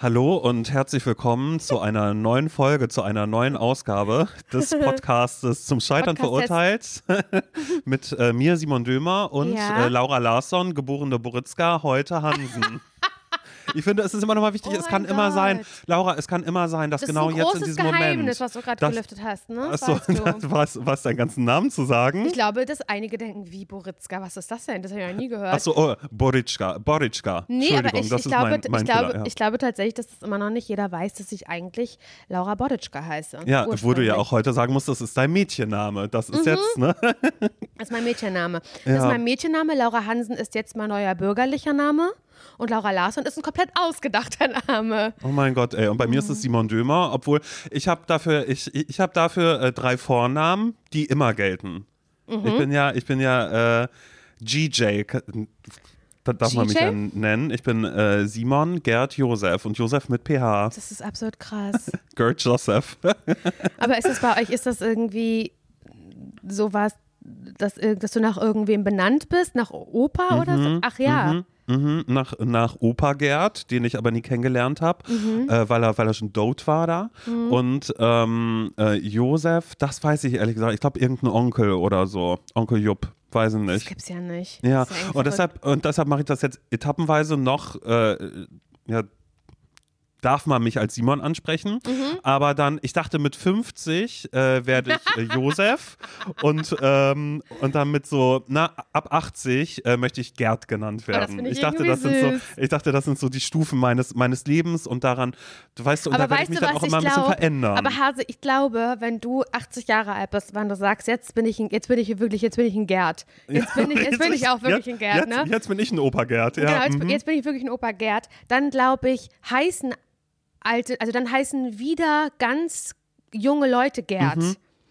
Hallo und herzlich willkommen zu einer neuen Folge, zu einer neuen Ausgabe des Podcastes zum Scheitern Podcast verurteilt. Mit äh, mir, Simon Dömer und Ja. äh, Laura Larsson, geborene Boritzka, heute Hansen. Ich finde, es ist immer noch mal wichtig, Oh es kann mein immer sein, Gott. Laura, es kann immer sein, dass Das genau ist ein jetzt in diesem Geheimnis, Moment. was du gerade das- gelüftet hast, ne? Achso, weißt das was, was deinen ganzen Namen zu sagen? Ich glaube, dass einige denken, wie Boritzka, was ist das denn? Das habe ich noch nie gehört. Achso, oh, Boritschka, Boritschka. Nee, aber ich, das ich, ist glaube, mein, mein ich, glaube, Fehler, ja. ich glaube tatsächlich, dass das immer noch nicht jeder weiß, dass ich eigentlich Laura Boditschka heiße. Ja, wo du ja auch heute sagen musst, das ist dein Mädchenname. Das Mhm. ist jetzt, ne? Das ist mein Mädchenname. Das Ja. ist mein Mädchenname. Laura Hansen ist jetzt mein neuer bürgerlicher Name. Und Laura Larsson ist ein komplett ausgedachter Name. Oh mein Gott, ey. Und bei mir ist Mhm. es Simon Dömer, obwohl ich habe dafür, ich, ich habe dafür äh, drei Vornamen, die immer gelten. Mhm. Ich bin ja, ich bin ja äh, GJ. Das darf man mich ja nennen. Ich bin äh, Simon Gerd Josef und Josef mit PH. Das ist absurd krass. Gerd Joseph. Aber ist das bei euch, ist das irgendwie sowas, dass, irg- dass du nach irgendwem benannt bist? Nach Opa oder so? Ach ja. Mhm, nach, nach Opa Gerd, den ich aber nie kennengelernt habe, Mhm. äh, weil, er, weil er schon dote war da. Und ähm, äh, Josef, das weiß ich ehrlich gesagt, ich glaube irgendein Onkel oder so. Onkel Jupp, weiß ich Das nicht. gibt's ja nicht. Ja, Das und deshalb, und deshalb mache ich das jetzt etappenweise noch, äh, ja, darf man mich als Simon ansprechen, Mhm. aber dann, ich dachte mit 50 äh, werde ich äh, Josef und, ähm, und dann mit so, na, ab 80 äh, möchte ich Gerd genannt Oh, werden. finde ich dachte, das sind so, ich dachte, das sind so die Stufen meines, meines Lebens und daran, du weißt, und Aber da werde ich mich du, dann was auch ich immer ein bisschen glaub? verändern. Aber Hase, ich glaube, wenn du 80 Jahre alt bist, wann du sagst, jetzt bin ich ein, jetzt bin ich wirklich, jetzt bin ich ein Gerd. Jetzt bin ich, jetzt bin ich auch wirklich ein Gerd, jetzt, ne? Jetzt bin ich ein Opa Gerd, ja. genau, jetzt, mhm. jetzt bin ich wirklich ein Opa Gerd. Dann glaube ich, heißen alte, also dann heißen wieder ganz junge Leute Gerd.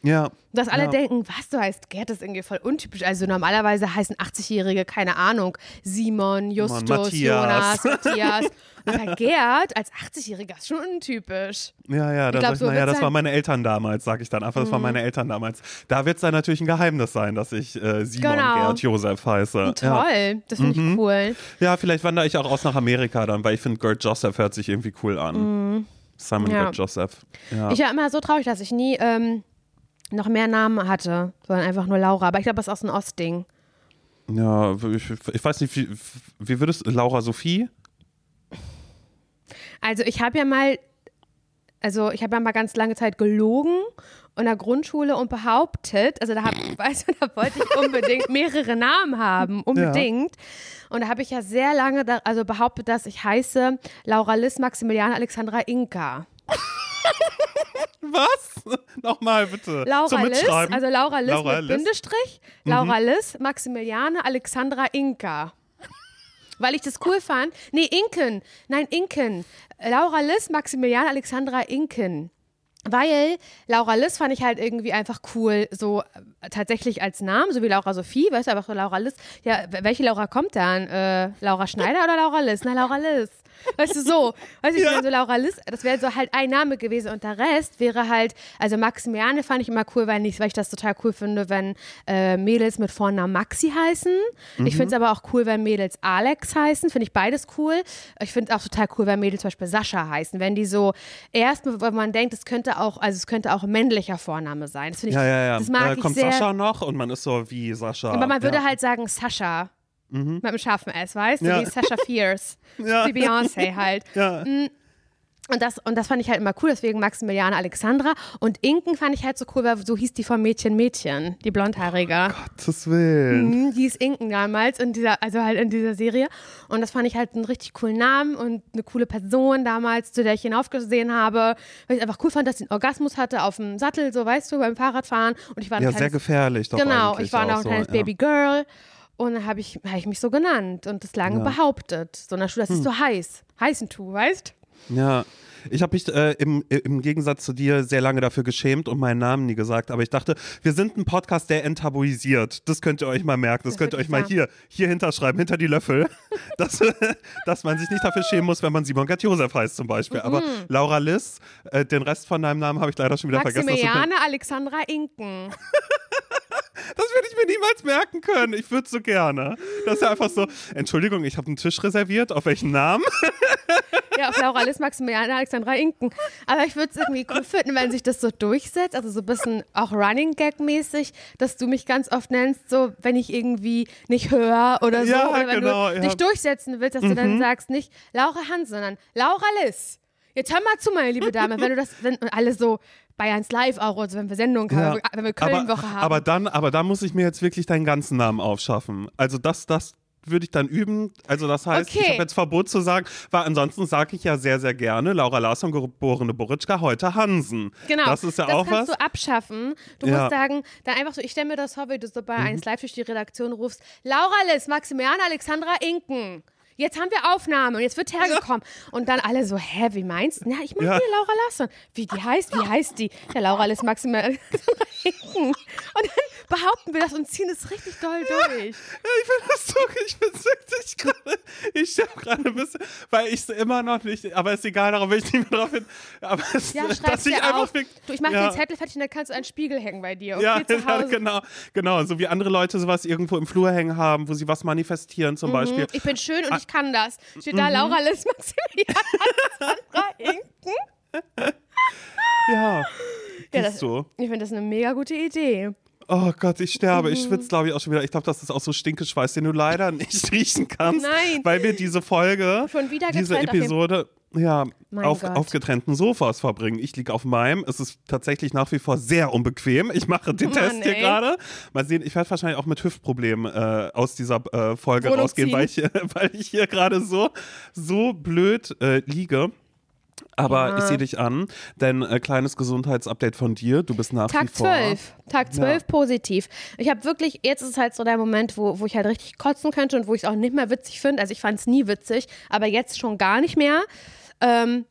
Ja. Dass alle Ja. denken, was, du heißt Gerd, das ist irgendwie voll untypisch. Also normalerweise heißen 80-Jährige, keine Ahnung, Simon, Justus, Matthias. Jonas, Matthias. Aber Gerd als 80-Jähriger ist schon untypisch. Ja, ja, da glaub, so naja, das. Mhm. waren meine Eltern damals, sag ich dann einfach, das waren meine Eltern damals. Da wird es dann natürlich ein Geheimnis sein, dass ich äh, Simon Genau. Gerd Josef heiße. Toll, Ja. das finde Mhm. ich cool. ja, vielleicht wandere ich auch aus nach Amerika dann, weil ich finde, Gerd Joseph hört sich irgendwie cool an. Simon Mhm. Ja. Gerd Joseph. Ja. Ich war immer so traurig, dass ich nie ähm, noch mehr Namen hatte, sondern einfach nur Laura. Aber ich glaube, das ist auch so ein Ostding. ja, ich, ich weiß nicht, wie, wie würdest Laura Sophie? Also ich habe ja mal, also ich habe ja mal ganz lange Zeit gelogen in der Grundschule und behauptet, also da hab, weißt du, da wollte ich unbedingt mehrere Namen haben, unbedingt. Und da habe ich ja sehr lange, da, also behauptet, dass ich heiße Laura Liss Maximiliane Alexandra Inka. Was? Nochmal bitte. Laura Liss, also Laura Liss Laura mit Liss. Mhm. Bindestrich, Laura Liss, Maximiliane, Alexandra Inka. Weil ich das cool fand. Nee, Inken. Nein, Inken. Laura Liss, Maximiliane, Alexandra Inken. Weil Laura Liss fand ich halt irgendwie einfach cool, so äh, tatsächlich als Namen, so wie Laura Sophie, weißt du, einfach so Laura Liss. Ja, welche Laura kommt dann? Äh, Laura Schneider oder Laura Liss? Na, Laura Liss. Weißt du, so. Weißt du, ich Ja. so Laura Liss, das wäre so halt ein Name gewesen und der Rest wäre halt, also Maximiliane fand ich immer cool, weil ich, weil ich das total cool finde, wenn äh, Mädels mit Vornamen Maxi heißen. Ich finde es aber auch cool, wenn Mädels Alex heißen, finde ich beides cool. Ich finde auch total cool, wenn Mädels zum Beispiel Sascha heißen, wenn die so erst, wenn man denkt, es könnte auch, also es könnte auch männlicher Vorname sein. Das finde ich, ja, ja, ja. das mag äh, ich kommt sehr. Sascha noch und man ist so wie Sascha. Aber man würde halt sagen Sascha. Mit einem scharfen S, weißt du? Ja. Wie Sasha Fierce. Ja. Wie Beyoncé halt. Ja. Und das, und das fand ich halt immer cool, deswegen Maximiliane Alexandra. Und Inken fand ich halt so cool, weil so hieß die von Mädchen Mädchen, die Blondhaarige. Gottes Willen. Mhm, Die hieß Inken damals in dieser, also halt in dieser Serie. Und das fand ich halt einen richtig coolen Namen und eine coole Person damals, zu der ich hinaufgesehen habe. Weil ich einfach cool fand, dass sie einen Orgasmus hatte auf dem Sattel, so weißt du, beim Fahrradfahren. Und ich war Ja, kleines, sehr gefährlich doch Genau, ich war noch ein so, kleines ja. Baby Girl. Und dann habe ich, hab ich mich so genannt und das lange Ja. Hm. behauptet. So in der Schule, das ist so heiß. Heißen tu, weißt Ja. Ich habe mich äh, im, im Gegensatz zu dir sehr lange dafür geschämt und meinen Namen nie gesagt, aber ich dachte, wir sind ein Podcast, der enttabuisiert. Das könnt ihr euch mal merken. Das, Das könnt ihr euch mal hier, hier hinterschreiben, hinter die Löffel, dass, dass man sich nicht dafür schämen muss, wenn man Simon Gerd Josef heißt zum Beispiel. Aber Laura Liss, äh, den Rest von deinem Namen habe ich leider schon wieder vergessen. Tut mir- Maximiliane Alexandra Inken. das würde ich mir niemals merken können. Ich würde so gerne. Das ist ja einfach so, Entschuldigung, ich habe einen Tisch reserviert. Auf welchen Namen? Ja, auf Laura Liss, Maximilian, Alexandra Inken. Aber ich würde es irgendwie cool finden, wenn sich das so durchsetzt, also so ein bisschen auch Running Gag-mäßig, dass du mich ganz oft nennst, so wenn ich irgendwie nicht höre oder so. Ja, oder wenn genau, du ja. dich durchsetzen willst, dass du dann sagst, nicht Laura Hans, sondern Laura Liss. Jetzt hör mal zu, meine liebe Dame, wenn du das, wenn alle so Bayerns Live auch, also wenn wir Sendungen haben, wenn wir Köln-Woche aber, haben. aber dann, aber da muss ich mir jetzt wirklich deinen ganzen Namen aufschaffen. Also das, das würde ich dann üben. Also das heißt, ich Okay. habe jetzt Verbot zu sagen, weil ansonsten sage ich ja sehr, sehr gerne Laura Larsson, geborene Boritschka, heute Hansen. Genau. Das ist ja das auch kannst was. du abschaffen. Du Ja. Mhm. musst sagen, dann einfach so, ich stelle mir das vor, wie du so bei 1 Live durch die Redaktion rufst, Laura Liss, Maximilian Alexandra Inken. Jetzt haben wir Aufnahme und jetzt wird hergekommen. Und dann alle so, hä, wie meinst du? Na, ich meine Ja. hier Laura Larsson. Wie die heißt? Wie heißt die? Ja, Laura Alexandra Inken. Und dann behaupten wir das und ziehen es richtig doll durch. Ja, ich finde das so, ich bin wirklich gerade, ich sterbe gerade ein bisschen, weil ich es immer noch nicht, aber ist egal, darauf will ich nicht mehr drauf hin. Aber es, Ja, dass ich einfach auf. Du, ich mache ja. den Zettel fertig und dann kannst du einen Spiegel hängen bei dir. Okay, Ja, ja, genau, genau. So wie andere Leute sowas irgendwo im Flur hängen haben, wo sie was manifestieren zum Beispiel. Mhm. Ich bin schön Ah. und ich kann das. Steht da Laura Liss, Maximilian Alexandra Inken. Ja, Ja, das, du. ich finde das eine mega gute Idee. Oh Gott, ich sterbe. Mhm. Ich schwitze, glaube ich, auch schon wieder. Ich glaube, das ist auch so Stinkeschweiß, den du leider nicht riechen kannst. Nein. Weil wir diese Folge, Schon wieder diese getrennt auf Episode, ja, Mein auf, Gott. auf getrennten Sofas verbringen. Ich liege auf meinem. Es ist tatsächlich nach wie vor sehr unbequem. Ich mache den Mann, Test hier gerade. Mal sehen, ich werde wahrscheinlich auch mit Hüftproblemen äh, aus dieser äh, Folge Wohnung rausgehen, weil ich, hier- weil ich hier gerade so, so blöd äh, liege. Aber Ja. ich sehe dich an, denn äh, kleines Gesundheitsupdate von dir. Du bist nach wie Tag vor. 12. Tag 12 positiv. Ich habe wirklich, jetzt ist halt so der Moment, wo, wo ich halt richtig kotzen könnte und wo ich es auch nicht mehr witzig finde. Also ich fand es nie witzig, aber jetzt schon gar nicht mehr. Ähm,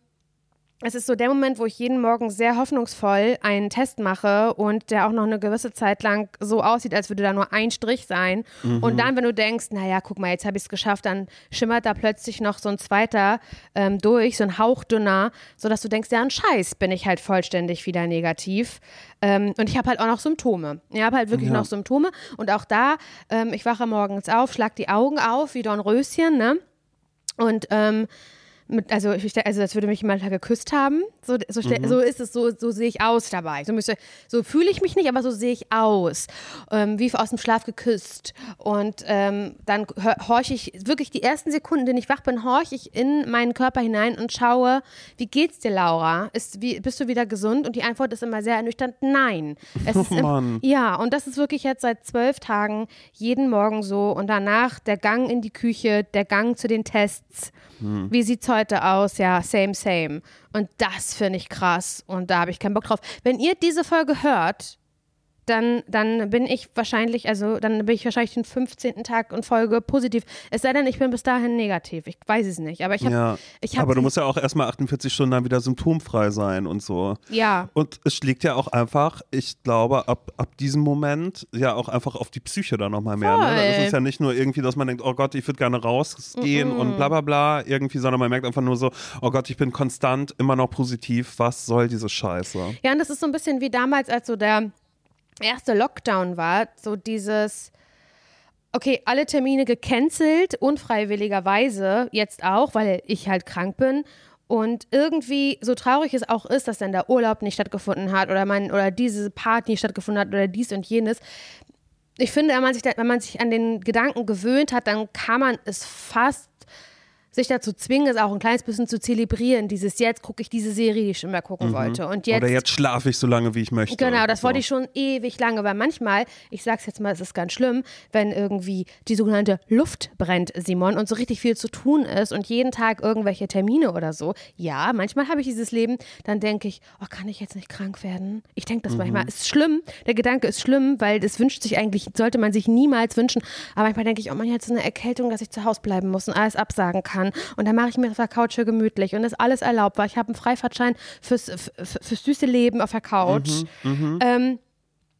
es ist so der Moment, wo ich jeden Morgen sehr hoffnungsvoll einen Test mache und der auch noch eine gewisse Zeit lang so aussieht, als würde da nur ein Strich sein. Und dann, wenn du denkst, naja, guck mal, jetzt habe ich es geschafft, dann schimmert da plötzlich noch so ein zweiter ähm, durch, so ein hauchdünner, sodass du denkst, ja, ein Scheiß, bin ich halt vollständig wieder negativ. Ähm, und ich habe halt auch noch Symptome. Ich habe halt wirklich Ja. noch Symptome. Und auch da, ähm, ich wache morgens auf, schlag die Augen auf, wie Dornröschen, ne? Und ähm, mit, also, ich, also als würde mich jemand geküsst haben. So, so, stell- so ist es, so, so sehe ich aus dabei. So, müsste, so fühle ich mich nicht, aber so sehe ich aus. Ähm, wie aus dem Schlaf geküsst. Und ähm, dann horche ich, wirklich die ersten Sekunden, in denen ich wach bin, horche ich in meinen Körper hinein und schaue, wie geht's dir, Laura? Ist, wie, bist du wieder gesund? Und die Antwort ist immer sehr ernüchternd, nein. Es ist im, Mann. ja, und das ist wirklich jetzt seit zwölf Tagen jeden Morgen so. Und danach der Gang in die Küche, der Gang zu den Tests. Wie sieht's heute aus? Ja, same, same. Und das finde ich krass. Und da habe ich keinen Bock drauf. Wenn ihr diese Folge hört, dann, dann bin ich wahrscheinlich, also dann bin ich wahrscheinlich den 15. Tag in Folge positiv. Es sei denn, ich bin bis dahin negativ. Ich weiß es nicht. Aber ich habe. Ja, ich hab, aber du musst ja auch erstmal 48 Stunden dann wieder symptomfrei sein und so. Ja. Und es schlägt ja auch einfach, ich glaube, ab, ab diesem Moment ja auch einfach auf die Psyche dann nochmal mehr. Ne? Dann ist es ja nicht nur irgendwie, dass man denkt, oh Gott, ich würde gerne rausgehen und bla bla bla irgendwie, sondern man merkt einfach nur so, oh Gott, ich bin konstant immer noch positiv, was soll diese Scheiße? Ja, und das ist so ein bisschen wie damals, als so der erste Lockdown war, so dieses, okay, alle Termine gecancelt, unfreiwilligerweise, jetzt auch, weil ich halt krank bin. Und irgendwie, so traurig es auch ist, dass dann der Urlaub nicht stattgefunden hat oder mein, oder diese Party nicht stattgefunden hat oder dies und jenes. Ich finde, wenn man sich, da, wenn man sich an den Gedanken gewöhnt hat, dann kann man es fast sich dazu zwingen, es auch ein kleines bisschen zu zelebrieren. Dieses jetzt gucke ich diese Serie, die ich schon immer gucken wollte. Und jetzt Oder jetzt schlafe ich so lange, wie ich möchte. Genau, das so. wollte ich schon ewig lange, weil manchmal, ich sag's jetzt mal, es ist ganz schlimm, wenn irgendwie die sogenannte Luft brennt, Simon, und so richtig viel zu tun ist und jeden Tag irgendwelche Termine oder so. Ja, manchmal habe ich dieses Leben, dann denke ich, oh, kann ich jetzt nicht krank werden? Ich denke das Mhm. manchmal. Ist schlimm, der Gedanke ist schlimm, weil das wünscht sich eigentlich, sollte man sich niemals wünschen. Aber manchmal denke ich, oh man, jetzt eine Erkältung, dass ich zu Hause bleiben muss und alles absagen kann. Und dann mache ich mir auf der Couch hier gemütlich. Und das ist alles erlaubt, weil ich habe einen Freifahrtschein fürs, fürs süße Leben auf der Couch. Mhm, Ähm,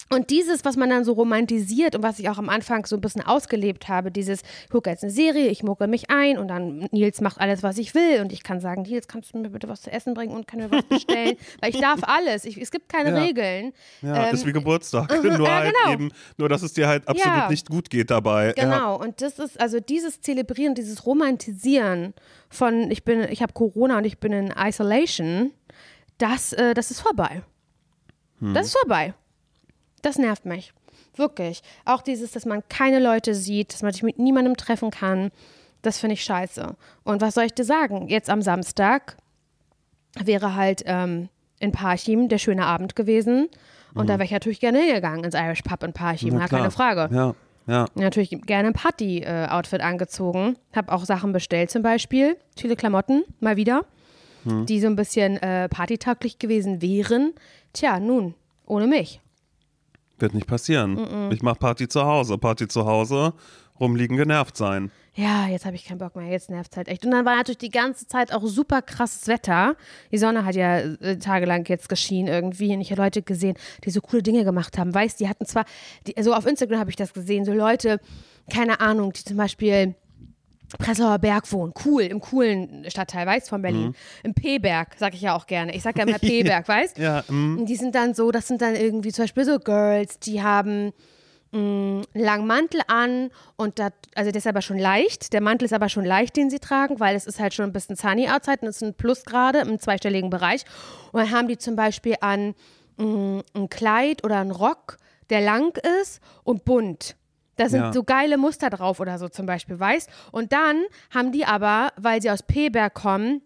Und dieses, was man dann so romantisiert und was ich auch am Anfang so ein bisschen ausgelebt habe, dieses, ich gucke jetzt eine Serie, ich mucke mich ein und dann Nils macht alles, was ich will und ich kann sagen, Nils, kannst du mir bitte was zu essen bringen und kann mir was bestellen? Weil ich darf alles. Ich, es gibt keine Ja. Regeln. Ja, Ähm, ist wie Geburtstag. mhm, nur ja, halt genau. eben, nur dass es dir halt absolut Ja. nicht gut geht dabei. Ja. Genau, und das ist also dieses Zelebrieren, dieses Romantisieren von ich bin, ich habe Corona und ich bin in Isolation, das, äh, das ist vorbei. Hm. Das ist vorbei. Das nervt mich. Wirklich. Auch dieses, dass man keine Leute sieht, dass man sich mit niemandem treffen kann, das finde ich scheiße. Und was soll ich dir sagen? Jetzt am Samstag wäre halt ähm, in Parchim der schöne Abend gewesen. Und da wäre ich natürlich gerne hingegangen ins Irish Pub in Parchim, Mhm. Na keine Frage Ja, ja. natürlich gerne ein Party-Outfit angezogen. Habe auch Sachen bestellt zum Beispiel. Viele Klamotten, mal wieder, Hm. die so ein bisschen äh, partytauglich gewesen wären. Tja, nun, ohne mich. Wird nicht passieren. Ich mach Party zu Hause. Party zu Hause, rumliegen, genervt sein. Ja, jetzt habe ich keinen Bock mehr. Jetzt nervt es halt echt. Und dann war natürlich die ganze Zeit auch super krasses Wetter. Die Sonne hat ja äh, tagelang jetzt geschienen irgendwie. Und ich habe Leute gesehen, die so coole Dinge gemacht haben. Weißt, die hatten zwar, die, so auf Instagram habe ich das gesehen, so Leute, keine Ahnung, die zum Beispiel Prenzlauer Berg wohnen, cool, im coolen Stadtteil, weißt von Berlin. Im P-Berg, sag ich ja auch gerne. Ich sag ja immer P-Berg, weißt? Ja, mm, Und die sind dann so, das sind dann irgendwie zum Beispiel so Girls, die haben mh, einen langen Mantel an und das, also der ist aber schon leicht. Der Mantel ist aber schon leicht, den sie tragen, weil es ist halt schon ein bisschen sunny outside und es ist ein Plusgrade im zweistelligen Bereich. Und dann haben die zum Beispiel an mh, ein Kleid oder einen Rock, der lang ist und bunt. Da sind Ja. so geile Muster drauf oder so zum Beispiel, weißt? Und dann haben die aber, weil sie aus P-Berg kommen,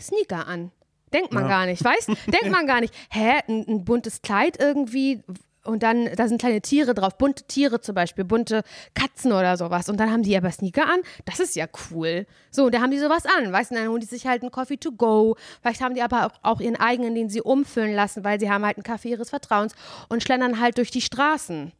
Sneaker an. Denkt man Ja. gar nicht, weißt? Denkt man gar nicht. Hä, ein, ein buntes Kleid irgendwie und dann, da sind kleine Tiere drauf, bunte Tiere zum Beispiel, bunte Katzen oder sowas. Und dann haben die aber Sneaker an. Das ist ja cool. So, und da haben die sowas an, weißt du? Und dann holen die sich halt einen Coffee to go. Vielleicht haben die aber auch, auch ihren eigenen, den sie umfüllen lassen, weil sie haben halt einen Kaffee ihres Vertrauens und schlendern halt durch die Straßen.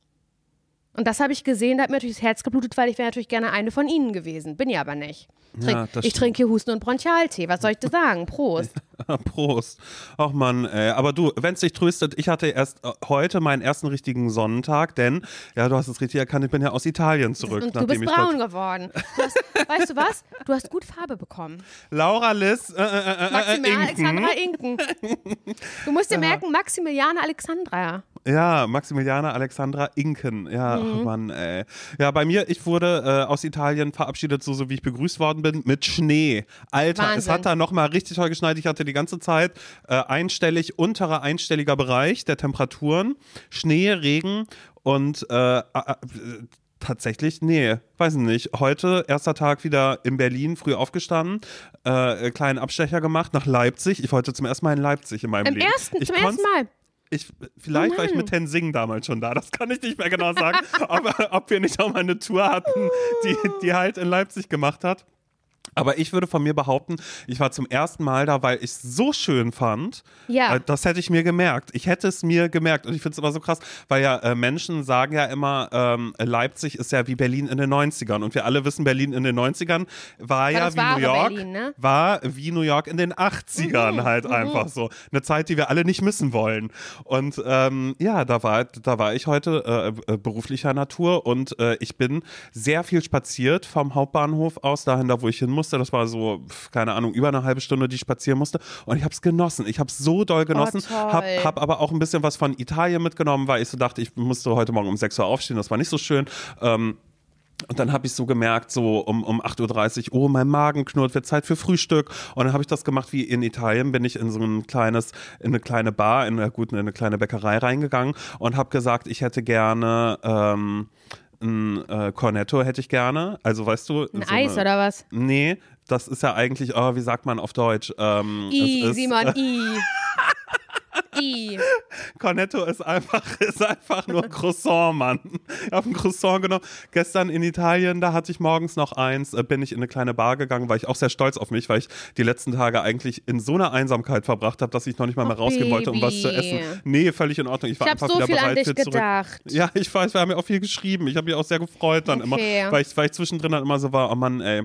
Und das habe ich gesehen, da hat mir natürlich das Herz geblutet, weil ich wäre natürlich gerne eine von ihnen gewesen. Bin ja aber nicht. Trink, Ja, ich trinke hier Husten und Bronchialtee. Was soll ich dir sagen? Prost. Prost. Ach Mann, ey. aber du, wenn es dich tröstet, ich hatte erst äh, heute meinen ersten richtigen Sonnentag, denn, ja, du hast es richtig erkannt, ich bin ja aus Italien zurück. Und du bist ich braun geworden. Du hast, weißt du was? Du hast gut Farbe bekommen. Laura Liz, äh, äh, äh, äh, Maximilian Inken. Alexandra Inken. Du musst dir merken, Maximiliane Alexandra. Ja, Maximiliana Alexandra Inken. Ja, Mhm. ach Mann, ey. Ja, bei mir, ich wurde äh, aus Italien verabschiedet, so, so wie ich begrüßt worden bin, mit Schnee. Alter, es Wahnsinn. hat da nochmal richtig toll geschneit. Ich hatte die ganze Zeit äh, einstellig, unterer einstelliger Bereich der Temperaturen. Schnee, Regen und äh, Tatsächlich, nee, weiß nicht. Heute, erster Tag wieder in Berlin, früh aufgestanden, äh, kleinen Abstecher gemacht nach Leipzig. Ich wollte zum ersten Mal in Leipzig in meinem Im Leben. ersten, ich zum ersten Mal. Ich, vielleicht Oh war ich mit Tenzing damals schon da, das kann ich nicht mehr genau sagen. aber ob wir nicht auch mal eine Tour hatten, die, die halt in Leipzig gemacht hat. Aber ich würde von mir behaupten, ich war zum ersten Mal da, weil ich es so schön fand. Ja. Äh, Das hätte ich mir gemerkt. Ich hätte es mir gemerkt. Und ich finde es immer so krass, weil ja äh, Menschen sagen ja immer, ähm, Leipzig ist ja wie Berlin in den 90ern. Und wir alle wissen, Berlin in den 90ern war, ja das wie New York. Berlin, ne? War wie New York in den 80ern Mhm, halt einfach so. Eine Zeit, die wir alle nicht missen wollen. Und ähm, ja, da war, da war ich heute äh, äh, beruflicher Natur und äh, ich bin sehr viel spaziert vom Hauptbahnhof aus dahin, da wo ich hin musste. Das war so, keine Ahnung, über eine halbe Stunde, die ich spazieren musste. Und ich habe es genossen. Ich habe es so doll genossen. Oh, toll. hab, hab aber auch ein bisschen was von Italien mitgenommen, weil ich so dachte, ich musste heute Morgen um 6 Uhr aufstehen. Das war nicht so schön. Ähm, und dann habe ich so gemerkt, so um, um 8.30 Uhr, oh, mein Magen knurrt, wird Zeit für Frühstück. Und dann habe ich das gemacht wie in Italien, bin ich in so ein kleines, in eine kleine Bar, in eine, gut, in eine kleine Bäckerei reingegangen und habe gesagt, ich hätte gerne ähm, ein äh, Cornetto hätte ich gerne. Also weißt du. Ein so Eis eine, oder was? Nee, das ist ja eigentlich, oh, wie sagt man auf Deutsch? Ähm, I, Simon, I. I. Cornetto ist einfach, ist einfach nur Croissant, Mann. Ich habe ein Croissant genommen. Gestern in Italien, da hatte ich morgens noch eins, äh, bin ich in eine kleine Bar gegangen, war ich auch sehr stolz auf mich, weil ich die letzten Tage eigentlich in so einer Einsamkeit verbracht habe, dass ich noch nicht mal mehr Oh, rausgehen wollte, um was zu Baby. essen. Nee, völlig in Ordnung. Ich war Ich einfach so wieder viel an bereit dich für zurück. gedacht. Ja, ich weiß, wir haben ja auch viel geschrieben. Ich habe mich auch sehr gefreut dann Okay. immer, weil ich, weil ich zwischendrin dann immer so war, oh Mann, ey.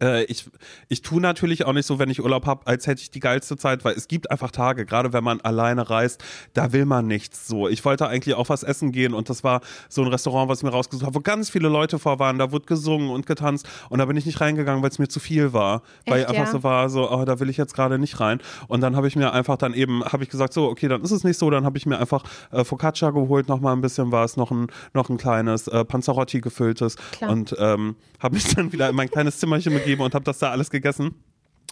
Äh, ich, ich tue natürlich auch nicht so, wenn ich Urlaub habe, als hätte ich die geilste Zeit, weil es gibt einfach Tage, gerade wenn man alleine reist, da will man nichts so. Ich wollte eigentlich auch was essen gehen und das war so ein Restaurant, was ich mir rausgesucht habe, wo ganz viele Leute vor waren, da wurde gesungen und getanzt und da bin ich nicht reingegangen, weil es mir zu viel war. Echt, weil einfach ja? so war, so, oh, da will ich jetzt gerade nicht rein. Und dann habe ich mir einfach dann eben, habe ich gesagt, so, okay, dann ist es nicht so, dann habe ich mir einfach äh, Focaccia geholt, nochmal ein bisschen was, noch ein, noch ein kleines äh, Panzerotti gefülltes Klar. und ähm, habe mich dann wieder in mein kleines Zimmerchen gegeben und habe das da alles gegessen.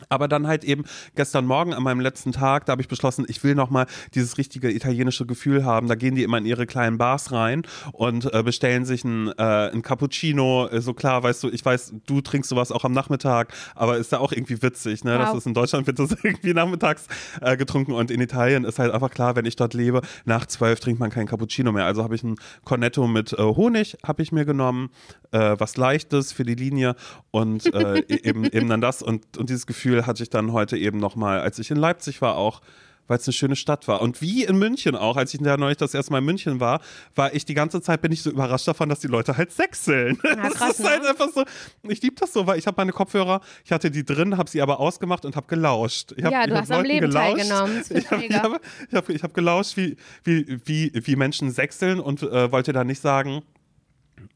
Aber dann halt eben gestern Morgen an meinem letzten Tag, da habe ich beschlossen, ich will nochmal dieses richtige italienische Gefühl haben. Da gehen die immer in ihre kleinen Bars rein und äh, bestellen sich ein, äh, ein Cappuccino. Äh, so klar, weißt du, ich weiß, du trinkst sowas auch am Nachmittag, aber ist ja auch irgendwie witzig, ne? Wow. Das ist in Deutschland wird das irgendwie nachmittags äh, getrunken und in Italien ist halt einfach klar, wenn ich dort lebe, nach zwölf trinkt man kein Cappuccino mehr. Also habe ich ein Cornetto mit äh, Honig, habe ich mir genommen, äh, was Leichtes für die Linie und e-, eben, eben dann das und, und dieses Gefühl, Gefühl hatte ich dann heute eben nochmal, als ich in Leipzig war auch, weil es eine schöne Stadt war. Und wie in München auch, als ich da neulich das erste Mal in München war, war ich die ganze Zeit, bin ich so überrascht davon, dass die Leute halt sechseln. Ja, krass, das ist halt ne? einfach so, ich liebe das so, weil ich habe meine Kopfhörer, ich hatte die drin, habe sie aber ausgemacht und habe gelauscht. Ich hab, ja, du hast am Leben gelauscht. teilgenommen. Ich habe hab, hab, hab gelauscht, wie, wie, wie, wie Menschen sechseln und äh, wollte da nicht sagen,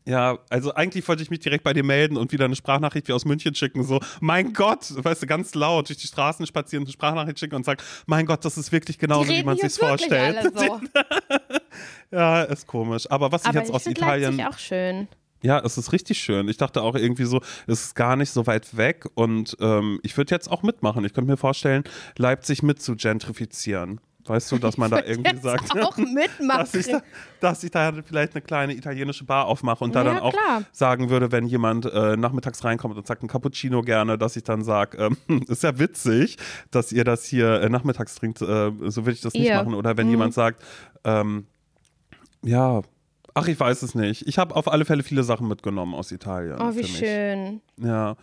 ja, also eigentlich wollte ich mich direkt bei dir melden und wieder eine Sprachnachricht wie aus München schicken. So, mein Gott, weißt du, ganz laut durch die Straßen spazieren, eine Sprachnachricht schicken und sagen, mein Gott, das ist wirklich genauso, wie man sich vorstellt. So. ja, ist komisch. Aber was Aber ich jetzt aus Italien. Leipzig auch schön. Ja, es ist richtig schön. Ich dachte auch irgendwie so, es ist gar nicht so weit weg und ähm, ich würde jetzt auch mitmachen. Ich könnte mir vorstellen, Leipzig mit zu gentrifizieren. Weißt du, dass man da irgendwie sagt, auch mitmachen. Dass, ich da, dass ich da vielleicht eine kleine italienische Bar aufmache und da ja, dann auch klar. sagen würde, wenn jemand äh, nachmittags reinkommt und sagt ein Cappuccino gerne, dass ich dann sage, ähm, ist ja witzig, dass ihr das hier äh, nachmittags trinkt, äh, so würde ich das nicht machen. Oder wenn mhm. jemand sagt, ähm, ja, Ach, ich weiß es nicht. Ich habe auf alle Fälle viele Sachen mitgenommen aus Italien. Oh, wie schön. Ja.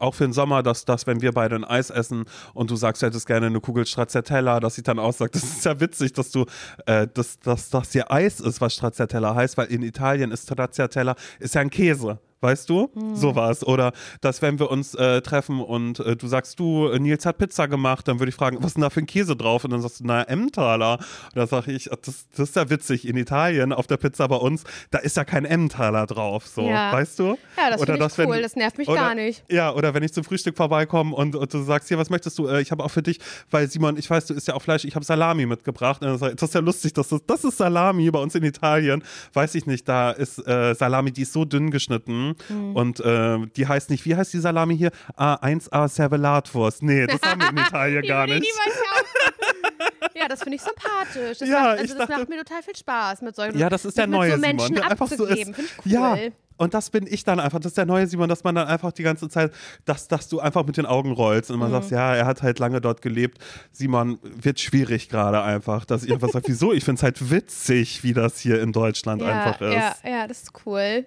Auch für den Sommer, dass, dass wenn wir beide ein Eis essen und du sagst, du hättest gerne eine Kugel Stracciatella, dass ich dann auch sage, das ist ja witzig, dass du, äh, dass, dass das hier Eis ist, was Stracciatella heißt, weil in Italien ist Stracciatella, ist ja ein Käse weißt du? Mhm. Sowas. Oder dass, wenn wir uns äh, treffen und äh, du sagst, du, Nils hat Pizza gemacht, dann würde ich fragen, was ist denn da für ein Käse drauf? Und dann sagst du, na, Emmentaler. Und dann sage ich, das, das ist ja witzig. In Italien auf der Pizza bei uns, da ist ja kein Emmentaler drauf, so, ja. weißt du? Ja, das finde ich cool, wenn, das nervt mich oder, gar nicht. Ja, oder wenn ich zum Frühstück vorbeikomme und, und du sagst, hier, was möchtest du? Äh, ich habe auch für dich, weil Simon, ich weiß, du isst ja auch Fleisch, ich habe Salami mitgebracht. Das ist ja lustig, das ist, das ist Salami bei uns in Italien. Weiß ich nicht, da ist äh, Salami, die ist so dünn geschnitten mhm. und äh, die heißt nicht, wie heißt die Salami hier? A1A Servelatwurst. Nee, das haben wir in Italien gar nicht. ja, das finde ich sympathisch. Das, ja, macht, also, das dachte, macht mir total viel Spaß, mit solchen Ja, das ist der neue so Menschen Simon, einfach so ist. Cool. Ja, und das bin ich dann einfach, das ist der neue Simon, dass man dann einfach die ganze Zeit, dass, dass du einfach mit den Augen rollst und man mhm. sagt, ja, er hat halt lange dort gelebt. Simon, wird schwierig gerade einfach, dass ich einfach sage, wieso? Ich finde es halt witzig, wie das hier in Deutschland ja, einfach ist. Ja, ja, das ist cool.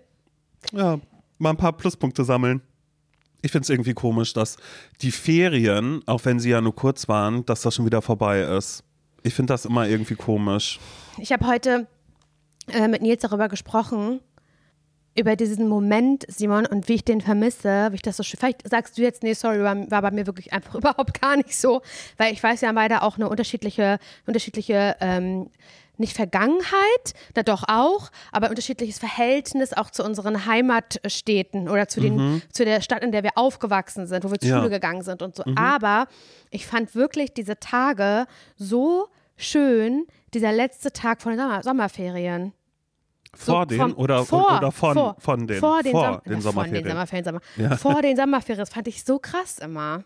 Ja, mal ein paar Pluspunkte sammeln. Ich finde es irgendwie komisch, dass die Ferien, auch wenn sie ja nur kurz waren, dass das schon wieder vorbei ist. Ich finde das immer irgendwie komisch. Ich habe heute äh, mit Nils darüber gesprochen, über diesen Moment, Simon, und wie ich den vermisse, wie ich das so schön. Vielleicht sagst du jetzt, nee, sorry, war, bei mir wirklich einfach überhaupt gar nicht so, weil ich weiß, wir haben beide auch eine unterschiedliche, unterschiedliche ähm, nicht Vergangenheit, da doch auch, aber unterschiedliches Verhältnis auch zu unseren Heimatstädten oder zu, den, mhm. zu der Stadt, in der wir aufgewachsen sind, wo wir zur ja. Schule gegangen sind und so. Mhm. Aber ich fand wirklich diese Tage so schön, dieser letzte Tag von den Sommer Sommerferien. Vor so, den vom, oder, vor, oder von, vor, von den, vor den, vor Som den Sommerferien. Den Sommerferien, Sommer. ja. Vor den Sommerferien, das fand ich so krass immer.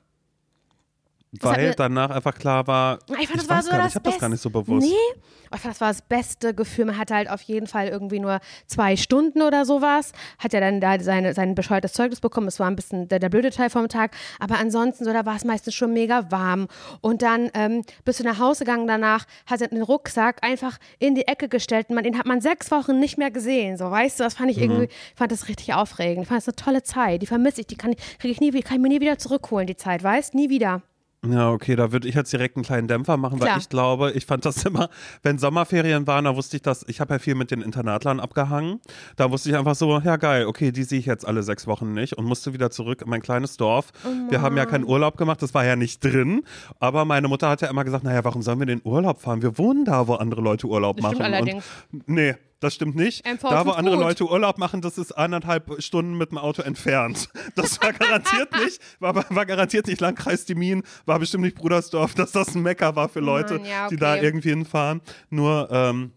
Weil danach einfach klar war, ich, fand, das war so gar nicht, ich habe das gar nicht so bewusst. Nee, ich fand, das war das beste Gefühl. Man hatte halt auf jeden Fall irgendwie nur zwei Stunden oder sowas. Hat ja dann da seine, sein bescheuertes Zeugnis bekommen. Es war ein bisschen der, der blöde Teil vom Tag. Aber ansonsten, so, da war es meistens schon mega warm. Und dann ähm, bist du nach Hause gegangen danach, hat er den Rucksack einfach in die Ecke gestellt. Und den hat man sechs Wochen nicht mehr gesehen. So, weißt du, das fand ich mhm. irgendwie, fand das richtig aufregend. Ich fand das eine tolle Zeit. Die vermisse ich, die kann, kriege ich nie, kann ich mir nie wieder zurückholen, die Zeit, weißt? Nie wieder. Ja, okay, da würde ich jetzt direkt einen kleinen Dämpfer machen, weil Klar. ich glaube, ich fand das immer, wenn Sommerferien waren, da wusste ich das, ich habe ja viel mit den Internatlern abgehangen, da wusste ich einfach so, ja geil, okay, die sehe ich jetzt alle sechs Wochen nicht und musste wieder zurück in mein kleines Dorf. wir haben ja keinen Urlaub gemacht, das war ja nicht drin, aber meine Mutter hat ja immer gesagt, naja, warum sollen wir den Urlaub fahren? Wir wohnen da, wo andere Leute Urlaub Das machen. stimmt allerdings. Und, nee, das stimmt nicht. MV da, wo andere gut. Leute Urlaub machen, das ist eineinhalb Stunden mit dem Auto entfernt. Das war garantiert nicht, war, war garantiert nicht Landkreis Dimin, war bestimmt nicht Brudersdorf, dass das ein Mecker war für Leute, ja, die da okay. irgendwie hinfahren. Nur, ähm,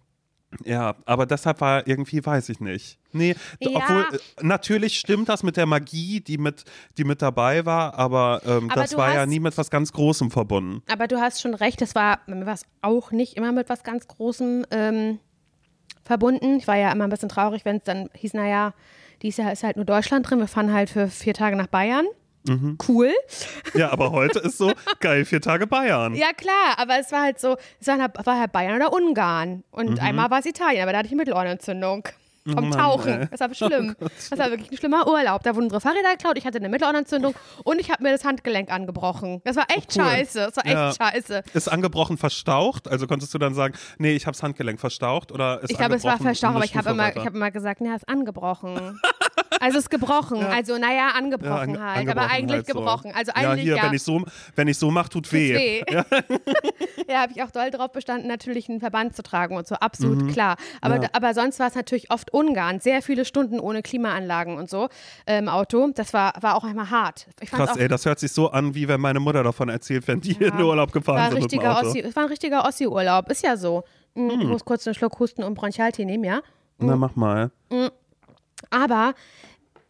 ja, aber deshalb war irgendwie, weiß ich nicht. Nee, Ja. obwohl, äh, natürlich stimmt das mit der Magie, die mit, die mit dabei war, aber, ähm, Aber das war ja hast- nie mit was ganz Großem verbunden. Aber du hast schon recht, das war, mir war es auch nicht immer mit was ganz Großem ähm, verbunden. Ich war ja immer ein bisschen traurig, wenn es dann hieß, naja, dieses Jahr ist halt nur Deutschland drin, wir fahren halt für vier Tage nach Bayern. Mhm. Cool. Ja, aber heute ist so, geil, vier Tage Bayern. Ja, klar, aber es war halt so, es war halt, war halt Bayern oder Ungarn. Und einmal war es Italien, aber da hatte ich eine Mittelohrentzündung. Vom. Oh Mann, Tauchen. ey. Das war schlimm. Das war wirklich ein schlimmer Urlaub. Da wurden unsere Fahrräder geklaut, ich hatte eine Mittelohrentzündung und ich habe mir das Handgelenk angebrochen. Das war echt Oh, cool. scheiße. Das war echt Ja. scheiße. Ist angebrochen verstaucht? Also konntest du dann sagen, nee, ich hab's Handgelenk verstaucht oder ist Ich glaube, es war verstaucht, aber ich habe immer, ich hab immer gesagt, na, ist angebrochen. Also ist gebrochen. Also, naja, angebrochen Ja, an- halt. angebrochen aber eigentlich halt so. gebrochen. Also ja, eigentlich hier, ja. wenn ich so, wenn ich so mach, tut weh. weh. Ja, habe ich auch doll drauf bestanden, natürlich einen Verband zu tragen und so, absolut Mhm. klar. Aber, Ja. aber sonst war es natürlich oft Ungarn, sehr viele Stunden ohne Klimaanlagen und so im Auto. Das war, war auch einmal hart. Krass, ey, das hört sich so an, wie wenn meine Mutter davon erzählt, wenn die in den Urlaub gefahren sind mit dem Auto. Ossi, es war ein richtiger Ossi-Urlaub, ist ja so. Mm, Hm. Ich muss kurz einen Schluck husten und Bronchialtee nehmen, ja? Na, mach mal. Aber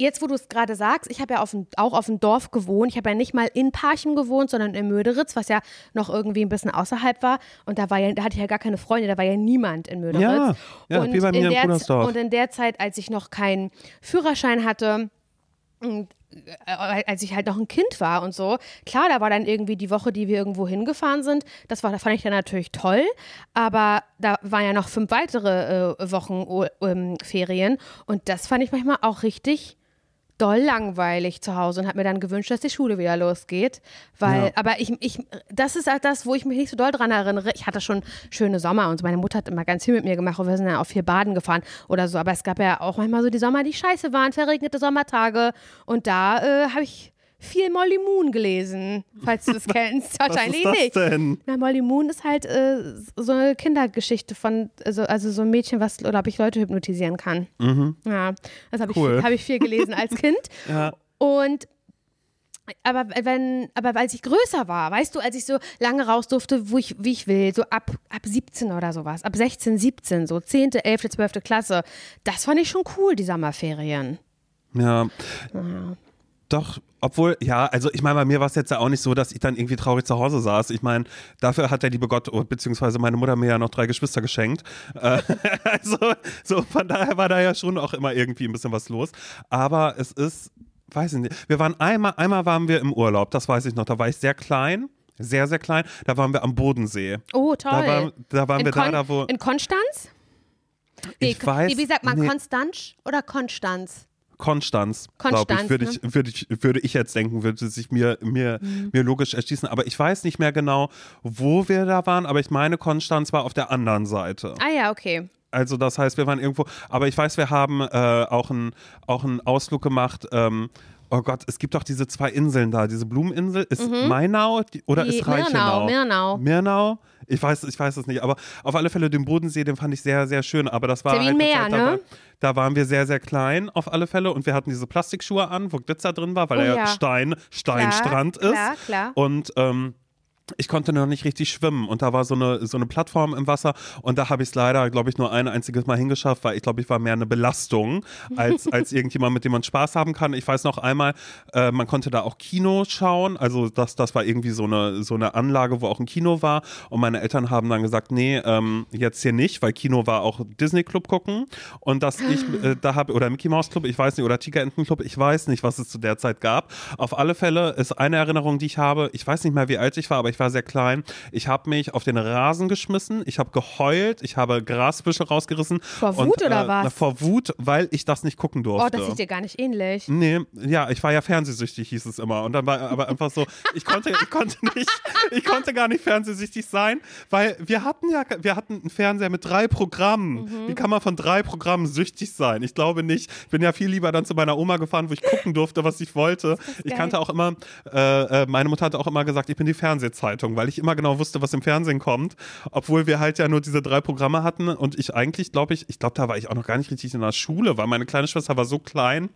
jetzt, wo du es gerade sagst, ich habe ja auf dem, auch auf dem Dorf gewohnt. Ich habe ja nicht mal in Parchim gewohnt, sondern in Möderitz, was ja noch irgendwie ein bisschen außerhalb war. Und da, war ja, da hatte ich ja gar keine Freunde, da war ja niemand in Möderitz. Ja, ja, und wie bei mir in der. Und in der Zeit, als ich noch keinen Führerschein hatte, und, als ich halt noch ein Kind war und so, klar, da war dann irgendwie die Woche, die wir irgendwo hingefahren sind, das war, das fand ich dann natürlich toll, aber da waren ja noch fünf weitere äh, Wochen oh, ähm, Ferien und das fand ich manchmal auch richtig doll langweilig zu Hause und habe mir dann gewünscht, dass die Schule wieder losgeht, weil, Ja. aber ich, ich, das ist halt das, wo ich mich nicht so doll dran erinnere. Ich hatte schon schöne Sommer und so. meine Mutter hat immer ganz viel mit mir gemacht und wir sind dann auch viel baden gefahren oder so, aber es gab ja auch manchmal so die Sommer, die scheiße waren, verregnete Sommertage und da äh, habe ich viel Molly Moon gelesen, falls du das kennst. Was Wahrscheinlich ist das nicht. denn? Na, Molly Moon ist halt äh, so eine Kindergeschichte von, also, also so ein Mädchen, was, glaube ich, Leute hypnotisieren kann. Ja, das habe Mhm. Cool. ich, hab ich viel gelesen als Kind. Ja. Und aber wenn, aber als ich größer war, weißt du, als ich so lange raus durfte, wo ich, wie ich will, so ab, ab 17 oder sowas, ab 16, 17, so 10., 11., 12. Klasse, das fand ich schon cool, die Sommerferien. Ja. Doch, obwohl, ja, also ich meine, bei mir war es jetzt ja auch nicht so, dass ich dann irgendwie traurig zu Hause saß. Ich meine, dafür hat der liebe Gott, oh, beziehungsweise meine Mutter mir ja noch drei Geschwister geschenkt. Äh, also, so von daher war da ja schon auch immer irgendwie ein bisschen was los. Aber es ist, weiß ich nicht, wir waren einmal, einmal waren wir im Urlaub, das weiß ich noch, da war ich sehr klein. Sehr, sehr klein. Da waren wir am Bodensee. Oh, toll. Da, war, da waren in, wir Kon da, da wo. in Konstanz? Ich weiß- Wie sagt man, nee. Konstanz oder Konstanz? Konstanz, glaube Konstanz, ich, würde ne? ich, würde ich, würde ich jetzt denken, würde sich mir, mir, Mhm. mir logisch erschließen. Aber ich weiß nicht mehr genau, wo wir da waren, aber ich meine, Konstanz war auf der anderen Seite. Ah ja, okay. Also das heißt, wir waren irgendwo, aber ich weiß, wir haben äh, auch einen auch einen Ausflug gemacht. Ähm, oh Gott, es gibt doch diese zwei Inseln da, diese Blumeninsel. Ist Mainau die, oder Mhm. Die- ist Reichenau? Mirnau, Mirnau. Mirnau? Ich weiß, ich weiß es nicht, aber auf alle Fälle den Bodensee, den fand ich sehr, sehr schön. Aber das war halt Meer, ne? war, da waren wir sehr, sehr klein auf alle Fälle und wir hatten diese Plastikschuhe an, wo Glitzer drin war, weil Oh er ja. Stein, Steinstrand Klar, ist. klar, klar. Und ähm, ich konnte noch nicht richtig schwimmen und da war so eine, so eine Plattform im Wasser und da habe ich es leider, glaube ich, nur ein einziges Mal hingeschafft, weil ich glaube, ich war mehr eine Belastung als, als irgendjemand, mit dem man Spaß haben kann. Ich weiß noch einmal, äh, man konnte da auch Kino schauen, also das, das war irgendwie so eine, so eine Anlage, wo auch ein Kino war und meine Eltern haben dann gesagt, nee, ähm, jetzt hier nicht, weil Kino war auch Disney Club gucken und dass ich äh, da habe, oder Mickey Mouse Club, ich weiß nicht, oder Tigerenten Club, ich weiß nicht, was es zu der Zeit gab. Auf alle Fälle ist eine Erinnerung, die ich habe, ich weiß nicht mehr, wie alt ich war, aber ich war sehr klein. Ich habe mich auf den Rasen geschmissen, ich habe geheult, ich habe Grasbüsche rausgerissen. Vor Wut und, oder äh, was? Vor Wut, weil ich das nicht gucken durfte. Oh, das ist dir gar nicht ähnlich. Nee, ja, ich war ja fernsehsüchtig, hieß es immer. Und dann war aber einfach so, ich konnte, ich konnte nicht, ich konnte gar nicht fernsehsüchtig sein, weil wir hatten ja, wir hatten einen Fernseher mit drei Programmen. Mhm. Wie kann man von drei Programmen süchtig sein? Ich glaube nicht. Ich bin ja viel lieber dann zu meiner Oma gefahren, wo ich gucken durfte, was ich wollte. Ich kannte auch immer, äh, äh, meine Mutter hat auch immer gesagt, ich bin die Fernsehzeitung, weil ich immer genau wusste, was im Fernsehen kommt. Obwohl wir halt ja nur diese drei Programme hatten und ich eigentlich, glaube ich, ich glaube, da war ich auch noch gar nicht richtig in der Schule, weil meine kleine Schwester war so klein.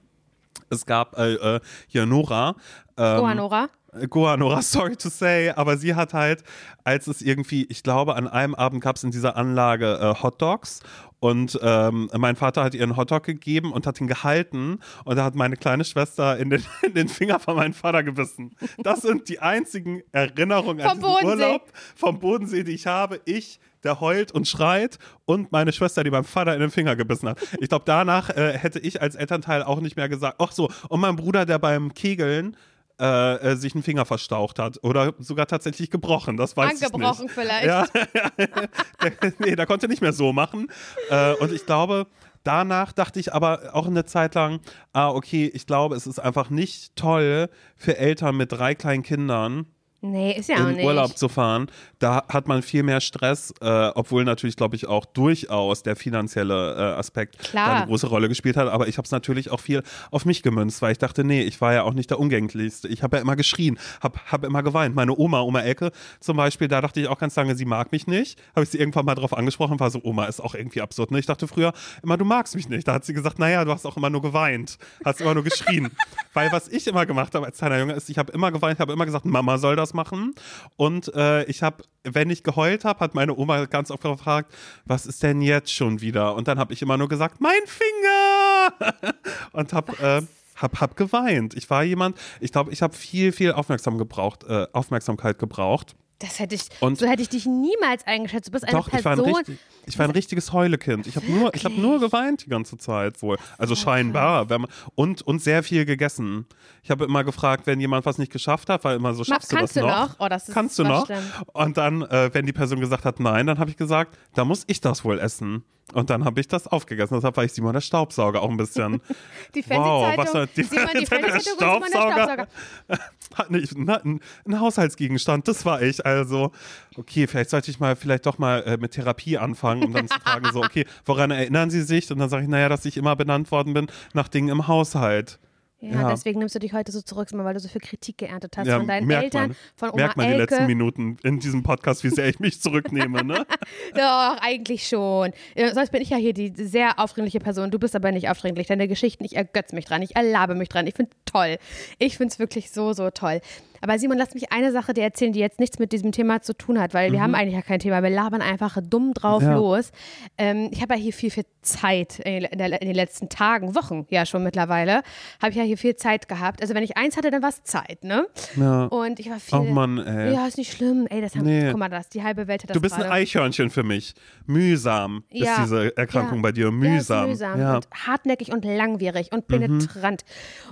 Es gab äh, äh, hier Nora. Ähm, Oh, Nora. Goa Nora, sorry to say, aber sie hat halt, als es irgendwie, ich glaube, an einem Abend gab es in dieser Anlage äh, Hot Dogs und ähm, mein Vater hat ihr einen Hotdog gegeben und hat ihn gehalten und da hat meine kleine Schwester in den, in den Finger von meinem Vater gebissen. Das sind die einzigen Erinnerungen an diesen Bodensee. Urlaub vom Bodensee, die ich habe. Ich, der heult und schreit und meine Schwester, die beim Vater in den Finger gebissen hat. Ich glaube, danach äh, hätte ich als Elternteil auch nicht mehr gesagt, ach so, und mein Bruder, der beim Kegeln äh, äh, sich einen Finger verstaucht hat oder sogar tatsächlich gebrochen, das weiß Angebrochen ich nicht. vielleicht. Ja, nee, der konnte nicht mehr so machen. Äh, und ich glaube, danach dachte ich aber auch eine Zeit lang, ah, okay, ich glaube, es ist einfach nicht toll für Eltern mit drei kleinen Kindern Nee, ist ja auch in nicht. Urlaub zu fahren, da hat man viel mehr Stress, äh, obwohl natürlich, glaube ich, auch durchaus der finanzielle äh, Aspekt Klar. da eine große Rolle gespielt hat. Aber ich habe es natürlich auch viel auf mich gemünzt, weil ich dachte, nee, ich war ja auch nicht der Umgänglichste. Ich habe ja immer geschrien, habe hab immer geweint. Meine Oma, Oma Elke zum Beispiel, da dachte ich auch ganz lange, sie mag mich nicht. Habe ich sie irgendwann mal drauf angesprochen, war so, Oma ist auch irgendwie absurd. Ne? Ich dachte früher immer, du magst mich nicht. Da hat sie gesagt, naja, du hast auch immer nur geweint, hast immer nur geschrien. weil was ich immer gemacht habe als kleiner Junge ist, ich habe immer geweint, habe immer gesagt, Mama soll das machen. Und äh, ich habe, wenn ich geheult habe, hat meine Oma ganz oft gefragt, was ist denn jetzt schon wieder? Und dann habe ich immer nur gesagt, mein Finger! und habe äh, hab, hab geweint. Ich war jemand, ich glaube, ich habe viel, viel Aufmerksam gebraucht, äh, Aufmerksamkeit gebraucht. Das hätte ich, Und- so hätte ich dich niemals eingeschätzt. Du bist eine Doch, ich war, ein Person. richtig, ich war ein richtiges Heulekind. Ich habe nur, ich hab nur geweint die ganze Zeit wohl. Also scheinbar. Man, und, und sehr viel gegessen. Ich habe immer gefragt, wenn jemand was nicht geschafft hat, weil immer so, schaffst du das kannst du noch? noch? Oh, das kannst du noch? schlimm. Und dann, äh, wenn die Person gesagt hat, nein, dann habe ich gesagt, da muss ich das wohl essen. Und dann habe ich das aufgegessen. Deshalb war ich Simon der Staubsauger auch ein bisschen. Die Wow, Fernsehzeitung. was war die Simon, die Fernsehzeitung, und Simon der Staubsauger? Hat nicht, na, ein, ein Haushaltsgegenstand, das war ich. Also, okay, vielleicht sollte ich mal vielleicht doch mal äh, mit Therapie anfangen, um dann zu fragen, so, okay, woran erinnern Sie sich? Und dann sage ich, naja, dass ich immer benannt worden bin nach Dingen im Haushalt. Ja, Ja. deswegen nimmst du dich heute so zurück, weil du so viel Kritik geerntet hast Ja, von deinen Eltern, man, von Oma merkt man die letzten Elke. Minuten in diesem Podcast, wie sehr ich mich zurücknehme, ne? Doch, eigentlich schon. Sonst bin ich ja hier die sehr aufdringliche Person. Du bist aber nicht aufdringlich. Deine Geschichten, ich ergötze mich dran, ich erlabe mich dran. Ich finde toll. Ich finde es wirklich so, so toll. Aber Simon, lass mich eine Sache dir erzählen, die jetzt nichts mit diesem Thema zu tun hat, weil wir haben eigentlich ja kein Thema. Wir labern einfach dumm drauf Mhm. Ja. los. Ähm, ich habe ja hier viel, viel Zeit in, der, in den letzten Tagen, Wochen ja schon mittlerweile, habe ich ja hier viel Zeit gehabt. Also wenn ich eins hatte, dann war es Zeit, ne? Ja. Und ich war viel. Oh Mann, ey. Ja, ist nicht schlimm. Ey, das haben, Nee. guck mal, das, die halbe Welt hat das Du bist ein gerade. Eichhörnchen für mich. Mühsam ist Ja. diese Erkrankung bei dir. Mühsam. ist mühsam Ja. Mhm. und hartnäckig und langwierig und penetrant.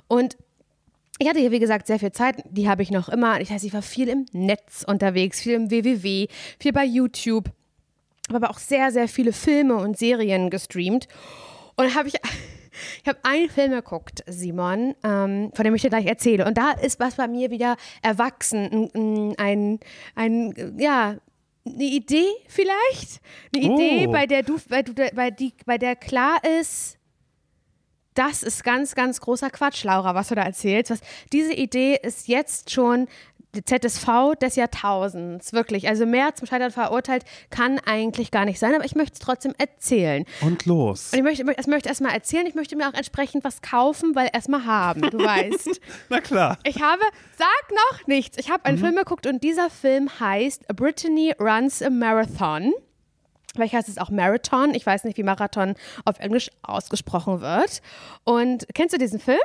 Und ich hatte hier, wie gesagt, sehr viel Zeit. Die habe ich noch immer. Ich heißt, ich war viel im Netz unterwegs, viel im WWW, viel bei YouTube. Habe aber auch sehr, sehr viele Filme und Serien gestreamt. Und habe ich, ich habe einen Film geguckt, Simon, ähm, von dem ich dir gleich erzähle. Und da ist was bei mir wieder erwachsen. Ein, ein, ein ja, eine Idee vielleicht? Eine Idee, Oh. bei der du, bei, du, bei, die, bei der klar ist, das ist ganz, ganz großer Quatsch, Laura, was du da erzählst. Was, diese Idee ist jetzt schon die ZSV des Jahrtausends, wirklich. Also mehr zum Scheitern verurteilt kann eigentlich gar nicht sein, aber ich möchte es trotzdem erzählen. Und los. Und ich möchte, ich möchte erstmal erzählen, ich möchte mir auch entsprechend was kaufen, weil erstmal haben, du weißt. Na klar. Ich habe, sag noch nichts, ich habe einen Film geguckt und dieser Film heißt Brittany Runs a Marathon. Vielleicht heißt es auch Marathon. Ich weiß nicht, wie Marathon auf Englisch ausgesprochen wird. Und kennst du diesen Film?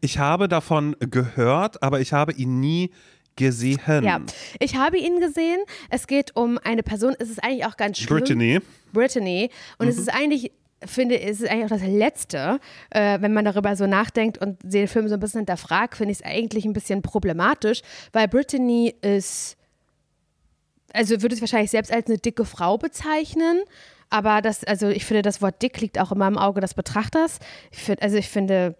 Ich habe davon gehört, aber ich habe ihn nie gesehen. Ja. Ich habe ihn gesehen. Es geht um eine Person. Es ist eigentlich auch ganz schlimm. Brittany. Brittany. Und es ist eigentlich finde, es ist eigentlich auch das Letzte, äh, wenn man darüber so nachdenkt und den Film so ein bisschen hinterfragt, finde ich es eigentlich ein bisschen problematisch, weil Brittany ist also würde sich wahrscheinlich selbst als eine dicke Frau bezeichnen. Aber das, also ich finde, das Wort dick liegt auch immer im Auge des Betrachters. Ich find, also ich finde,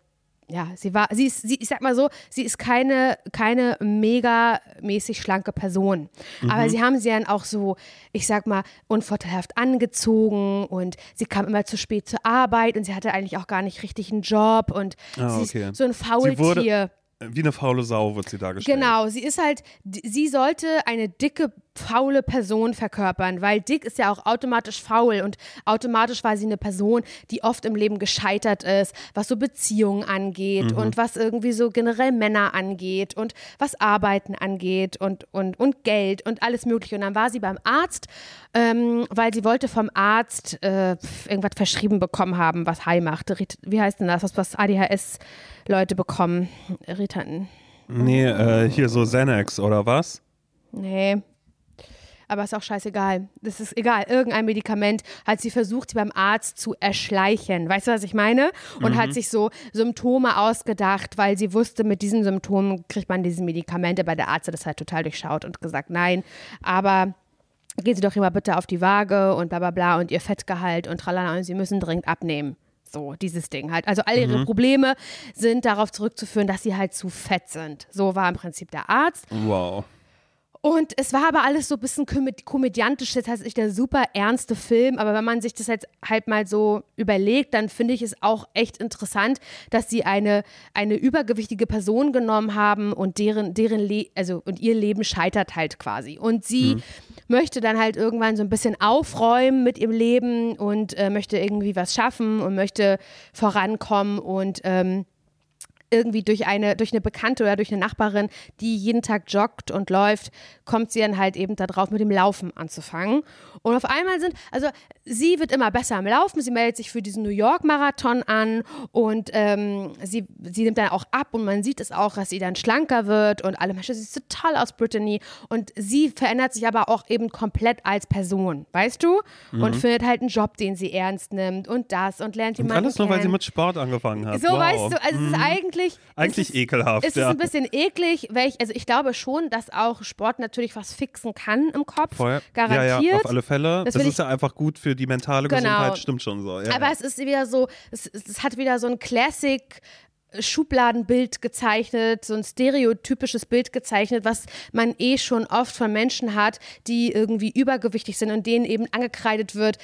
ja, sie war, sie ist, sie, ich sag mal so, sie ist keine, keine megamäßig schlanke Person. Mhm. Aber sie haben sie dann auch so, ich sag mal, unvorteilhaft angezogen und sie kam immer zu spät zur Arbeit und sie hatte eigentlich auch gar nicht richtig einen Job und Ah, sie okay. ist so ein Faultier. Wurde- Wie eine faule Sau wird sie dargestellt. Genau, sie ist halt, sie sollte eine dicke, faule Person verkörpern, weil dick ist ja auch automatisch faul und automatisch war sie eine Person, die oft im Leben gescheitert ist, was so Beziehungen angeht und was irgendwie so generell Männer angeht und was Arbeiten angeht und, und, und Geld und alles mögliche. Und dann war sie beim Arzt, ähm, weil sie wollte vom Arzt äh, irgendwas verschrieben bekommen haben, was High macht. Wie heißt denn das, was, was ADHS-Leute bekommen? Ritan. Nee, äh, hier so Xanax oder was? Nee. Aber ist auch scheißegal. Das ist egal. Irgendein Medikament hat sie versucht, sie beim Arzt zu erschleichen. Weißt du, was ich meine? Und hat sich so Symptome ausgedacht, weil sie wusste, mit diesen Symptomen kriegt man diese Medikamente. Aber der Arzt hat das halt total durchschaut und gesagt, nein. Aber gehen Sie doch immer bitte auf die Waage und bla bla bla und Ihr Fettgehalt und tralala und Sie müssen dringend abnehmen. So, dieses Ding halt. Also all ihre Probleme sind darauf zurückzuführen, dass sie halt zu fett sind. So war im Prinzip der Arzt. Wow. Und es war aber alles so ein bisschen komöd komödiantisch, das heißt nicht der super ernste Film, aber wenn man sich das jetzt halt mal so überlegt, dann finde ich es auch echt interessant, dass sie eine, eine übergewichtige Person genommen haben und deren, deren Le also und ihr Leben scheitert halt quasi. Und sie möchte dann halt irgendwann so ein bisschen aufräumen mit ihrem Leben und äh, möchte irgendwie was schaffen und möchte vorankommen und ähm, irgendwie durch eine, durch eine Bekannte oder durch eine Nachbarin, die jeden Tag joggt und läuft, kommt sie dann halt eben darauf, mit dem Laufen anzufangen. Und auf einmal sind, also sie wird immer besser am Laufen, sie meldet sich für diesen New York-Marathon an und ähm, sie, sie nimmt dann auch ab und man sieht es auch, dass sie dann schlanker wird und alle Menschen, sie ist total aus Brittany und sie verändert sich aber auch eben komplett als Person, weißt du? Und findet halt einen Job, den sie ernst nimmt und das und lernt Und jemanden alles nur, weil sie kennen. mit Sport angefangen hat. So wow. weißt du, also es ist eigentlich. Eigentlich es ist, ekelhaft, Es ist ja. ein bisschen eklig, weil ich, also ich glaube schon, dass auch Sport natürlich was fixen kann im Kopf. Voll. Garantiert. Ja, ja, auf alle Fälle. Das Das, ist ja einfach gut für die mentale Genau. Gesundheit, stimmt schon so. Ja, Aber es ist wieder so, es, es es hat wieder so ein Classic. Schubladenbild gezeichnet, so ein stereotypisches Bild gezeichnet, was man eh schon oft von Menschen hat, die irgendwie übergewichtig sind und denen eben angekreidet wird.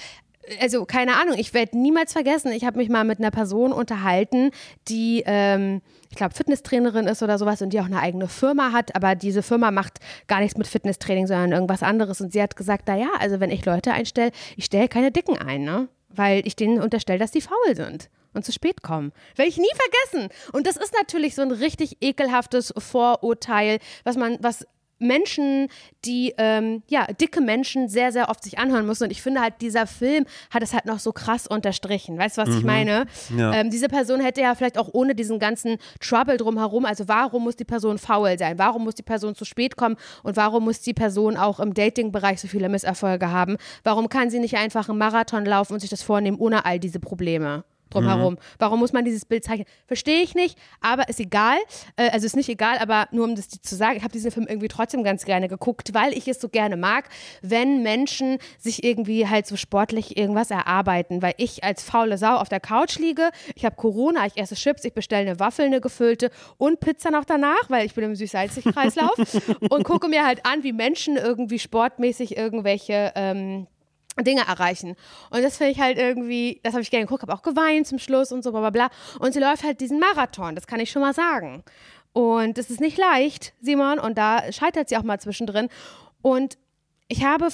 Also keine Ahnung, ich werde niemals vergessen, ich habe mich mal mit einer Person unterhalten, die, ähm, ich glaube, Fitnesstrainerin ist oder sowas und die auch eine eigene Firma hat, aber diese Firma macht gar nichts mit Fitnesstraining, sondern irgendwas anderes. Und sie hat gesagt, naja, also wenn ich Leute einstelle, ich stelle keine Dicken ein, ne? weil ich denen unterstelle, dass die faul sind und zu spät kommen. Werde ich nie vergessen. Und das ist natürlich so ein richtig ekelhaftes Vorurteil, was man, was Menschen, die, ähm, ja, dicke Menschen sehr, sehr oft sich anhören müssen. Und ich finde halt, dieser Film hat es halt noch so krass unterstrichen. Weißt du, was ich meine? Ja. Ähm, diese Person hätte ja vielleicht auch ohne diesen ganzen Trouble drumherum, also warum muss die Person faul sein? Warum muss die Person zu spät kommen? Und warum muss die Person auch im Dating-Bereich so viele Misserfolge haben? Warum kann sie nicht einfach einen Marathon laufen und sich das vornehmen ohne all diese Probleme? Drumherum. Warum muss man dieses Bild zeichnen? Verstehe ich nicht, aber ist egal. Äh, also ist nicht egal, aber nur um das zu sagen, ich habe diesen Film irgendwie trotzdem ganz gerne geguckt, weil ich es so gerne mag, wenn Menschen sich irgendwie halt so sportlich irgendwas erarbeiten. Weil ich als faule Sau auf der Couch liege, ich habe Corona, ich esse Chips, ich bestelle eine Waffel, eine gefüllte und Pizza noch danach, weil ich bin im Süß-Salzig-Kreislauf und gucke mir halt an, wie Menschen irgendwie sportmäßig irgendwelche ähm, Dinge erreichen. Und das finde ich halt irgendwie, das habe ich gerne geguckt, habe auch geweint zum Schluss und so, bla bla bla. Und sie läuft halt diesen Marathon, das kann ich schon mal sagen. Und das ist nicht leicht, Simon, und da scheitert sie auch mal zwischendrin. Und ich habe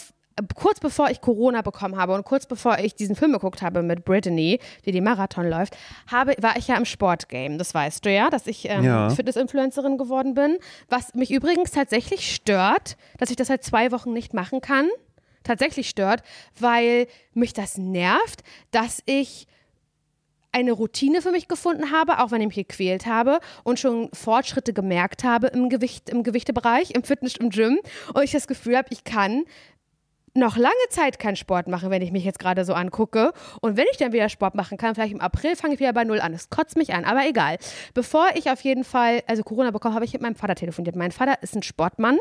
kurz bevor ich Corona bekommen habe und kurz bevor ich diesen Film geguckt habe mit Brittany, die den Marathon läuft, habe, war ich ja im Sportgame. Das weißt du ja, dass ich ähm, Ja. Fitness-Influencerin geworden bin. Was mich übrigens tatsächlich stört, dass ich das seit zwei Wochen nicht machen kann tatsächlich stört, weil mich das nervt, dass ich eine Routine für mich gefunden habe, auch wenn ich mich gequält habe und schon Fortschritte gemerkt habe im Gewicht, im Gewichtebereich, im Fitness, im Gym und ich das Gefühl habe, ich kann noch lange Zeit keinen Sport machen, wenn ich mich jetzt gerade so angucke. Und wenn ich dann wieder Sport machen kann, vielleicht im April fange ich wieder bei Null an. Das kotzt mich an, aber egal. Bevor ich auf jeden Fall, also Corona bekommen, habe ich mit meinem Vater telefoniert. Mein Vater ist ein Sportmann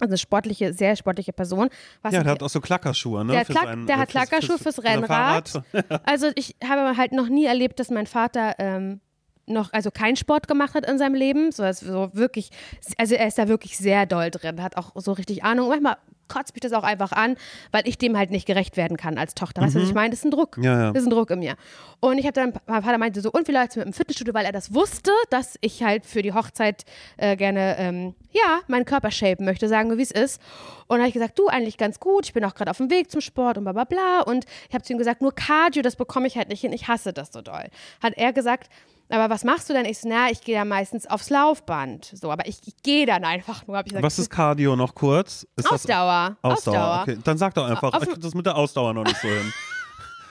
Also eine sportliche, sehr sportliche Person. Was Ja, der hat auch so Klackerschuhe, ne? der, Klack, sein- der äh, hat fürs- Klackerschuhe fürs für sein Rennrad. Also ich habe halt noch nie erlebt, dass mein Vater ähm, noch, also keinen Sport gemacht hat in seinem Leben. So, also so wirklich, also er ist da wirklich sehr doll drin, hat auch so richtig Ahnung. Manchmal kotzt mich das auch einfach an, weil ich dem halt nicht gerecht werden kann als Tochter. Weißt du, was ich meine? Das ist ein Druck. Mhm. Ja, ja. Das ist ein Druck in mir. Und ich habe dann, mein Vater meinte so, und läuft's mit dem Fitnessstudio, weil er das wusste, dass ich halt für die Hochzeit äh, gerne, ähm, ja, meinen Körper shapen möchte, sagen wir, wie es ist. Und dann habe ich gesagt, du, eigentlich ganz gut, ich bin auch gerade auf dem Weg zum Sport und bla bla bla. Und ich habe zu ihm gesagt, nur Cardio, das bekomme ich halt nicht hin, ich hasse das so doll. Hat er gesagt, aber was machst du denn? Ich so, na, ich gehe ja meistens aufs Laufband. So, aber ich, ich gehe dann einfach nur. Gesagt, Was ist Cardio noch kurz? Ist das- Ausdauer. Ausdauer. Okay, dann sag doch einfach. Auf- ich krieg das mit der Ausdauer noch nicht so hin.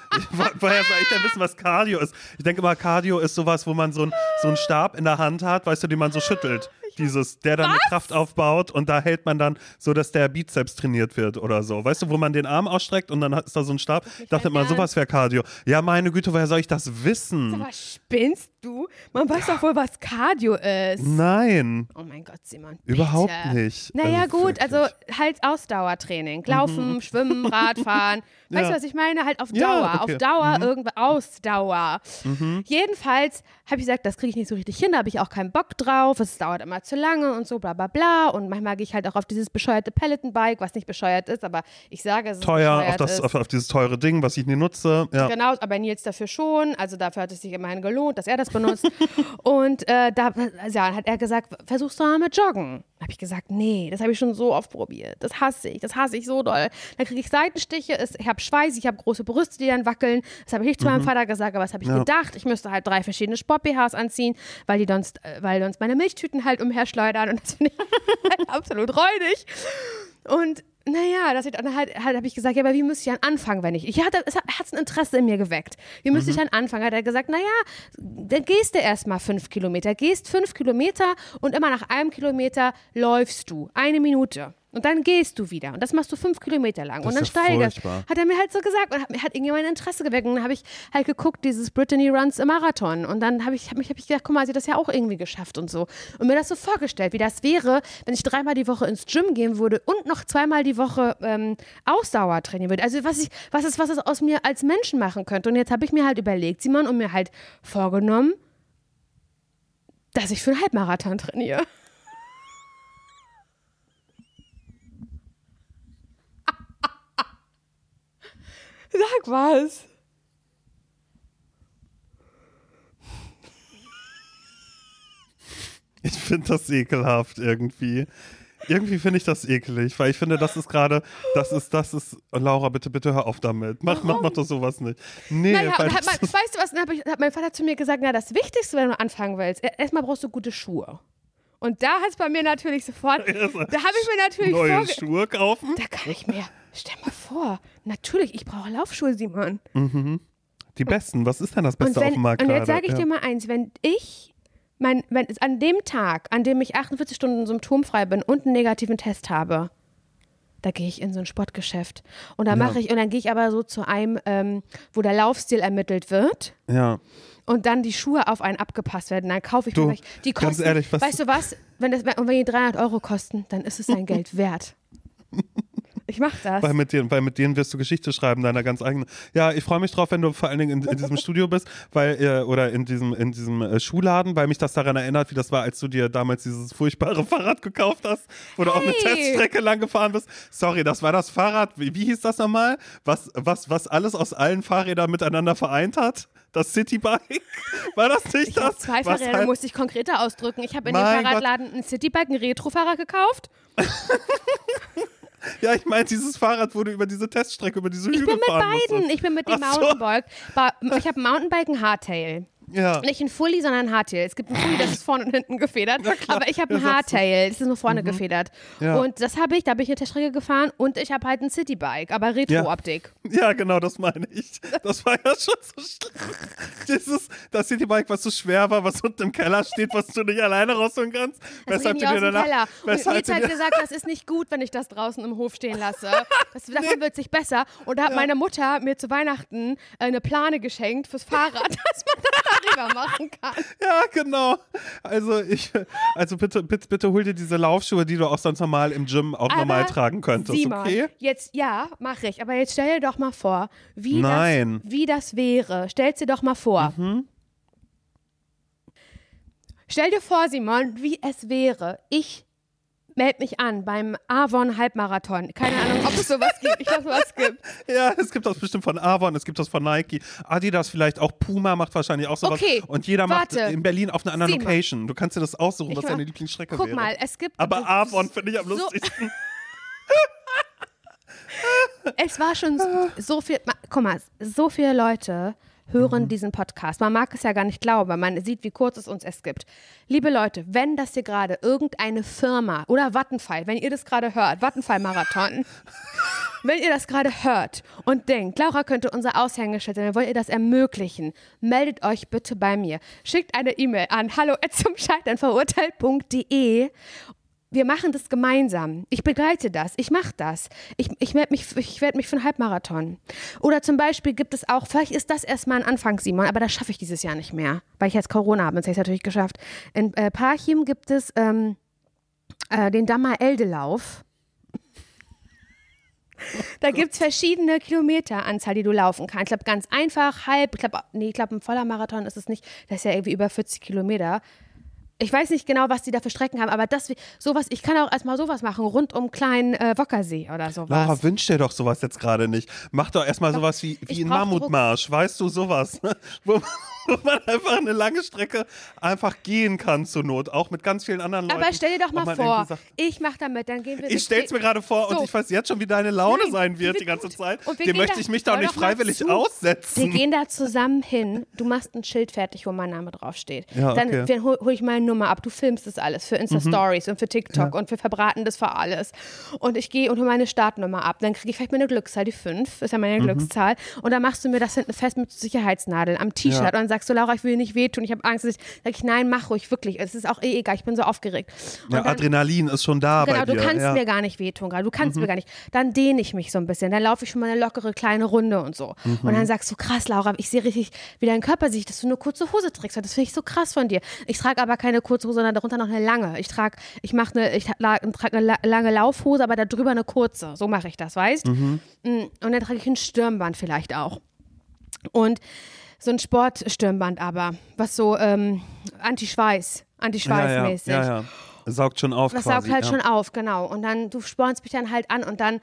Woher soll ich denn wissen, was Cardio ist? Ich denke mal, Cardio ist sowas, wo man so, ein, so einen Stab in der Hand hat, weißt du, den man so schüttelt. Dieses, der dann eine Kraft aufbaut und da hält man dann so, dass der Bizeps trainiert wird oder so. Weißt du, wo man den Arm ausstreckt und dann ist da so ein Stab. Ich dachte immer, sowas wäre Cardio. Ja, meine Güte, woher soll ich das wissen? was spinnst du? Man weiß doch wohl, was Cardio ist. Nein, Oh mein Gott, Simon. überhaupt bitte. nicht. Naja, Also gut, wirklich. Mhm. also halt Ausdauertraining. Laufen, schwimmen, Radfahren. Weißt Ja. du, was ich meine? Halt auf Dauer. Ja, okay. Mhm. Auf Dauer, irgendwo Ausdauer. Jedenfalls habe ich gesagt, das kriege ich nicht so richtig hin, da habe ich auch keinen Bock drauf. Es dauert immer zu lange und so, bla bla bla. Und manchmal gehe ich halt auch auf dieses bescheuerte Peloton-Bike, was nicht bescheuert ist, aber ich sage, es ist Teuer, auf, das, auf, auf dieses teure Ding, was ich nie nutze. Ja. Genau, aber Nils dafür schon. Also dafür hat es sich immerhin gelohnt, dass er das benutzt. und äh, da also ja, hat er gesagt, versuchst du mal mit Joggen? Habe ich gesagt, nee, das habe ich schon so oft probiert. Das hasse ich, das hasse ich so doll. Dann kriege ich Seitenstiche, ich habe Schweiß, ich habe große Brüste, die dann wackeln. Das habe ich nicht zu meinem Vater gesagt, aber das habe ich Ja. gedacht. Ich müsste halt drei verschiedene Sport-BHs anziehen, weil die sonst, äh, weil sonst meine Milchtüten halt umherschleudern und das finde ich halt absolut räudig. Und naja, das dann halt, halt habe ich gesagt, ja, aber wie müsste ich dann anfangen, wenn ich. Ich hatte, es hat ein Interesse in mir geweckt. Wie müsste ich dann anfangen? Hat er gesagt, naja, dann gehst du erst mal fünf Kilometer. Gehst fünf Kilometer und immer nach einem Kilometer läufst du. Eine Minute. Und dann gehst du wieder. Und das machst du fünf Kilometer lang. Das und dann ist ja steigerst. Hat er mir halt so gesagt und hat, hat irgendwie mein Interesse geweckt. Und dann habe ich halt geguckt, dieses Brittany Runs im Marathon. Und dann habe ich, hab mich, hab ich gedacht, guck mal, sie hat das ja auch irgendwie geschafft und so. Und mir das so vorgestellt, wie das wäre, wenn ich dreimal die Woche ins Gym gehen würde und noch zweimal die Woche ähm, Ausdauer trainieren würde. Also was ich, was ist, was es aus mir als Menschen machen könnte. Und jetzt habe ich mir halt überlegt, Simon, und mir halt vorgenommen, dass ich für einen Halbmarathon trainiere. Sag was. Ich finde das ekelhaft irgendwie. Irgendwie finde ich das ekelig, weil ich finde, das ist gerade, das ist, das ist, Laura, bitte, bitte hör auf damit. Mach, mach, mach doch sowas nicht. Nee, Naja, weil hat mein, weißt du was, dann hab ich, hat mein Vater zu mir gesagt, na, das Wichtigste, wenn du anfangen willst, erstmal brauchst du gute Schuhe. Und da hat es bei mir natürlich sofort, da habe ich mir natürlich neue Schuhe kaufen. Da kann ich mir, stell mal vor, natürlich, ich brauche Laufschuhe, Simon. Die besten, was ist denn das Beste wenn, auf dem Markt und jetzt sage ich Ja. dir mal eins, wenn ich, mein, wenn, an dem Tag, an dem ich 48 Stunden symptomfrei bin und einen negativen Test habe, da gehe ich in so ein Sportgeschäft. Und da mache ich, und dann gehe ich aber so zu einem, ähm, wo der Laufstil ermittelt wird. Ja. und dann die Schuhe auf einen abgepasst werden. Dann kaufe ich Du, mir gleich- die kosten. ganz ehrlich, was- weißt du was? Wenn, das, und wenn die 300 Euro kosten, dann ist es sein Geld wert. Ich mach das. Weil mit, denen, weil mit denen wirst du Geschichte schreiben, deiner ganz eigenen. Ja, ich freue mich drauf, wenn du vor allen Dingen in, in diesem Studio bist, weil, äh, oder in diesem, in diesem äh, Schuhladen, weil mich das daran erinnert, wie das war, als du dir damals dieses furchtbare Fahrrad gekauft hast, wo du auch eine! Teststrecke lang gefahren bist. Sorry, das war das Fahrrad, wie, wie hieß das nochmal? Was, was, was alles aus allen Fahrrädern miteinander vereint hat? Das Citybike? War das nicht ich das? zwei was Fahrräder, halt- musste ich konkreter ausdrücken. Ich habe in dem Mein Gott. Fahrradladen einen Citybike, einen Retro-Fahrrad gekauft. Ja, ich meine dieses Fahrrad, wo du über diese Teststrecke, über diese Ich Hügel bin mit beiden. musstest. Ich bin mit dem Ach so. Mountainbike. Ba- Ich habe ein Mountainbike, ein Hardtail. Ja. Nicht ein Fully, sondern ein Hardtail. Es gibt ein Fully, das ist vorne und hinten gefedert. Aber ich habe ein Ja. Hardtail. Das ist nur vorne gefedert. Ja. Und das habe ich, da bin ich eine Teststrecke gefahren. Und ich habe halt ein Citybike, aber Retro-Optik. Ja, genau, das meine ich. Das war ja schon so schlimm. Dieses, das Citybike, was so schwer war, was unten im Keller steht, was du nicht alleine rausholen kannst. Das Weshalb du dir aus dem danach, Keller. Und Nils hat gesagt, das ist nicht gut, wenn ich das draußen im Hof stehen lasse. Das, davon wird sich besser. Und da hat meine Mutter mir zu Weihnachten eine Plane geschenkt fürs Fahrrad, dass man das darüber machen kann. Ja, genau. Also ich, also bitte, bitte, bitte hol dir diese Laufschuhe, die du auch sonst normal im Gym auch Aber normal tragen könntest, Simon, okay? jetzt, ja, mache ich. Aber jetzt stell dir doch mal vor, wie, Nein. Mhm. Das, wie das wäre. Stell's dir doch mal vor. Stell dir vor, Simon, wie es wäre. Ich melde mich an beim Avon Halbmarathon. Keine Ahnung, ob es sowas gibt. Ich glaube, sowas gibt. Ja, es gibt das bestimmt von Avon, es gibt das von Nike, Adidas vielleicht, auch Puma macht wahrscheinlich auch sowas. Okay, Und jeder macht warte. in Berlin auf einer anderen Simon. Location. Du kannst dir das aussuchen, Ich was deine Lieblingsstrecke Guck wäre. mal, es gibt. Aber Avon finde ich am so- lustigsten. Es war schon so, so viel. Guck mal, so viele Leute hören Mhm. diesen Podcast. Man mag es ja gar nicht glauben, weil man sieht, wie kurz es uns es gibt. Liebe Leute, wenn das hier gerade irgendeine Firma oder Vattenfall, wenn ihr das gerade hört, Vattenfall-Marathon, wenn ihr das gerade hört und denkt, Laura könnte unser Aushängeschild sein, dann wollt ihr das ermöglichen, meldet euch bitte bei mir. Schickt eine E-Mail an hallo zum verurteilt.de wir machen das gemeinsam. Ich begleite das. Ich mache das. Ich, ich melde mich, ich werde mich für einen Halbmarathon. Oder zum Beispiel gibt es auch, vielleicht ist das erstmal ein Anfang, Simon, aber das schaffe ich dieses Jahr nicht mehr, weil ich jetzt Corona habe. Sonst hätte ich es natürlich geschafft. In äh, Parchim gibt es ähm, äh, den Dammer-Elde-Lauf. Da gibt es verschiedene Kilometeranzahl, die du laufen kannst. Ich glaube, ganz einfach, halb, ich glaube, nee, ich glaube, ein voller Marathon ist es nicht. Das ist ja irgendwie über 40 Kilometer. Ich weiß nicht genau, was die da für Strecken haben, aber das, sowas, ich kann auch erstmal sowas machen, rund um kleinen äh, Wockersee oder sowas. Laura, wünsch dir doch sowas jetzt gerade nicht. Mach doch erstmal sowas wie, wie ein Mammutmarsch, weißt du, sowas. wo, man einfach eine lange Strecke einfach gehen kann zur Not, auch mit ganz vielen anderen Leuten. aber stell dir doch mal vor, sagt, ich mache damit, dann gehen wir. ich stell's mir gerade vor So. und ich weiß jetzt schon, wie deine Laune Nein, sein wird die ganze gut. Zeit. Und wir Dem möchte da- ich mich doch nicht freiwillig zu. aussetzen. Wir gehen da zusammen hin. Du machst ein Schild fertig, wo mein Name draufsteht. Ja, Dann okay. Mhm. wir- hol, hol ich meine Nummer ab. Du filmst das alles für Insta-Stories und für TikTok und wir verbraten das für alles. Und ich gehe und hole meine Startnummer ab. Dann kriege ich vielleicht meine Glückszahl, die 5, ist ja meine Mhm. Glückszahl. Und dann machst du mir das hinten fest mit Sicherheitsnadel am T-Shirt. Ja. Und dann sagst du, Laura, ich will dir nicht wehtun, ich habe Angst. Ich, sag ich, nein, mach ruhig, wirklich. Es ist auch eh egal, ich bin so aufgeregt. Und Ja, dann- Adrenalin ist schon da Genau, bei dir. du kannst ja. Mhm. mir gar nicht wehtun, gerade. Du kannst mir gar nicht. Dann dehne ich mich so ein bisschen. Dann laufe ich schon mal eine lockere kleine Runde und so. Und Mhm. dann sagst du, krass, Laura, ich sehe richtig, wie dein Körper sieht, dass du eine kurze Hose trägst. Das finde ich so krass von dir. Ich trage aber keine kurze Hose, sondern darunter noch eine lange. Ich trage, ich mache eine, ich trage eine la- lange Laufhose, aber darüber eine kurze. So mache ich das, weißt? Mhm. Mm, Und dann trage ich ein Stirnband vielleicht auch. Und so ein Sportstirnband aber, was so ähm, Anti-Schweiß, ja, Anti-Schweißmäßig. ja, ja, ja. Saugt schon auf Das quasi. saugt halt ja. schon auf, genau. Und dann, du spornst mich dann halt an und dann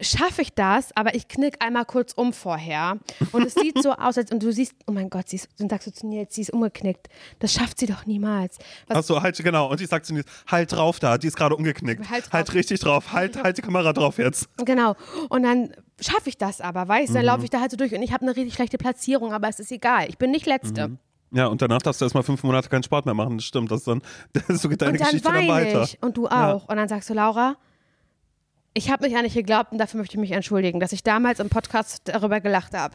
schaffe ich das, aber ich knick einmal kurz um vorher. Und es sieht so aus, als und du siehst, oh mein Gott, sie ist, dann sagst du zu Nils, sie ist umgeknickt. Das schafft sie doch niemals. Was, Achso, halt, genau. Und ich sag zu Nils, halt drauf da, die ist gerade umgeknickt. Halt. Halt richtig drauf, halt, halt die Kamera drauf jetzt. Genau. Und dann schaffe ich das aber, weißt du? Dann Mhm. laufe ich da halt so durch und ich habe eine richtig schlechte Platzierung, aber es ist egal. Ich bin nicht Letzte. Ja, und danach darfst du erstmal fünf Monate keinen Sport mehr machen. Das stimmt, das ist dann, so geht deine Und dann Geschichte dann weiter. ich und du Ja. auch. Und dann sagst du, Laura, ich habe mich dich geglaubt und dafür möchte ich mich entschuldigen, dass ich damals im Podcast darüber gelacht habe.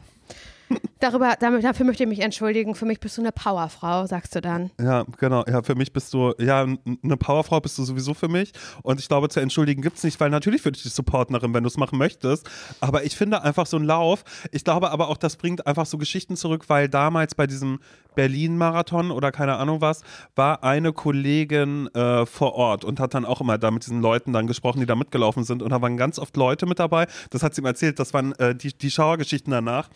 Darüber, damit, dafür möchte ich mich entschuldigen. Für mich bist du eine Powerfrau, sagst du dann. Ja, genau. Ja, für mich bist du, ja, eine Powerfrau bist du sowieso für mich. Und ich glaube, zu entschuldigen gibt es nicht, weil natürlich würde ich dich supporten darin, wenn du es machen möchtest. Aber ich finde einfach so ein Lauf, ich glaube aber auch, das bringt einfach so Geschichten zurück, weil damals bei diesem Berlin-Marathon oder keine Ahnung was, war eine Kollegin äh, vor Ort und hat dann auch immer da mit diesen Leuten dann gesprochen, die da mitgelaufen sind. Und da waren ganz oft Leute mit dabei. Das hat sie ihm erzählt. Das waren äh, die, die Schauergeschichten danach,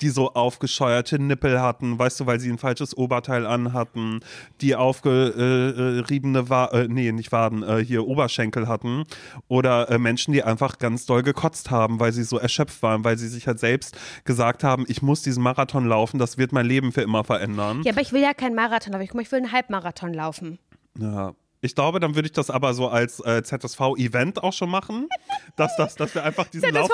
die so aufgescheuerte Nippel hatten, weißt du, weil sie ein falsches Oberteil anhatten, die aufgeriebene, Wa äh, nee, nicht Waden, äh, hier Oberschenkel hatten. Oder äh, Menschen, die einfach ganz doll gekotzt haben, weil sie so erschöpft waren, weil sie sich halt selbst gesagt haben, ich muss diesen Marathon laufen, das wird mein Leben für immer verändern. Ja, aber ich will ja keinen Marathon laufen. Ich will einen Halbmarathon laufen. Ja. Ich glaube, dann würde ich das aber so als äh, ZSV-Event auch schon machen. Dass, das, dass wir einfach diesen Das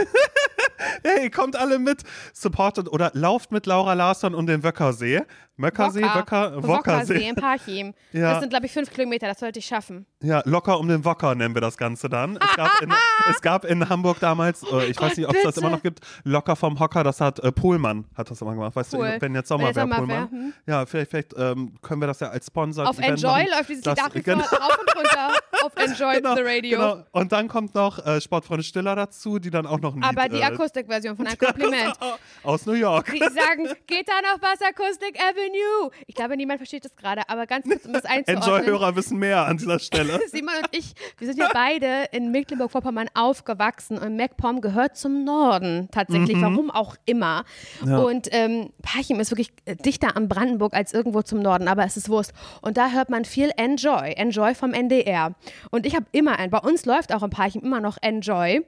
Hey, kommt alle mit, supportet oder lauft mit Laura Larsson und den Wöckersee. Möckersee, Wöcker, Wockersee Wockersee. in Parchim. Ja. Das sind, glaube ich, fünf Kilometer, das sollte ich schaffen. Ja, locker um den Wocker nennen wir das Ganze dann. Es gab in, es gab in Hamburg damals, äh, ich weiß Gott, nicht, ob es das immer noch gibt, locker vom Hocker, das hat äh, Pohlmann, hat das immer gemacht. Weißt Cool. du, wenn jetzt Sommer wäre, Pohlmann. hm. Ja, vielleicht, vielleicht ähm, können wir das ja als Sponsor. Auf Enjoy läuft dieses Lied genau, rauf und runter. Auf Enjoy genau, the Radio. Genau. Und dann kommt noch äh, Sportfreunde Stiller dazu, die dann auch noch ein Aber Lied, die äh, Akustikversion von ein Kompliment. aus New York. Die sagen, geht da noch was Akustik Avenue? Ich glaube, niemand versteht das gerade, aber ganz kurz, um das einzuordnen. Enjoy-Hörer wissen mehr an dieser Stelle. Simon und ich, wir sind ja beide in Mecklenburg-Vorpommern aufgewachsen und MacPom gehört zum Norden tatsächlich, warum auch immer. Mhm. Ja. Und ähm, Parchim ist wirklich dichter am Brandenburg als irgendwo zum Norden, aber es ist Wurst. Und da hört man viel Enjoy, Enjoy vom NDR. Und ich habe immer, ein, bei uns läuft auch in Parchim immer noch Enjoy.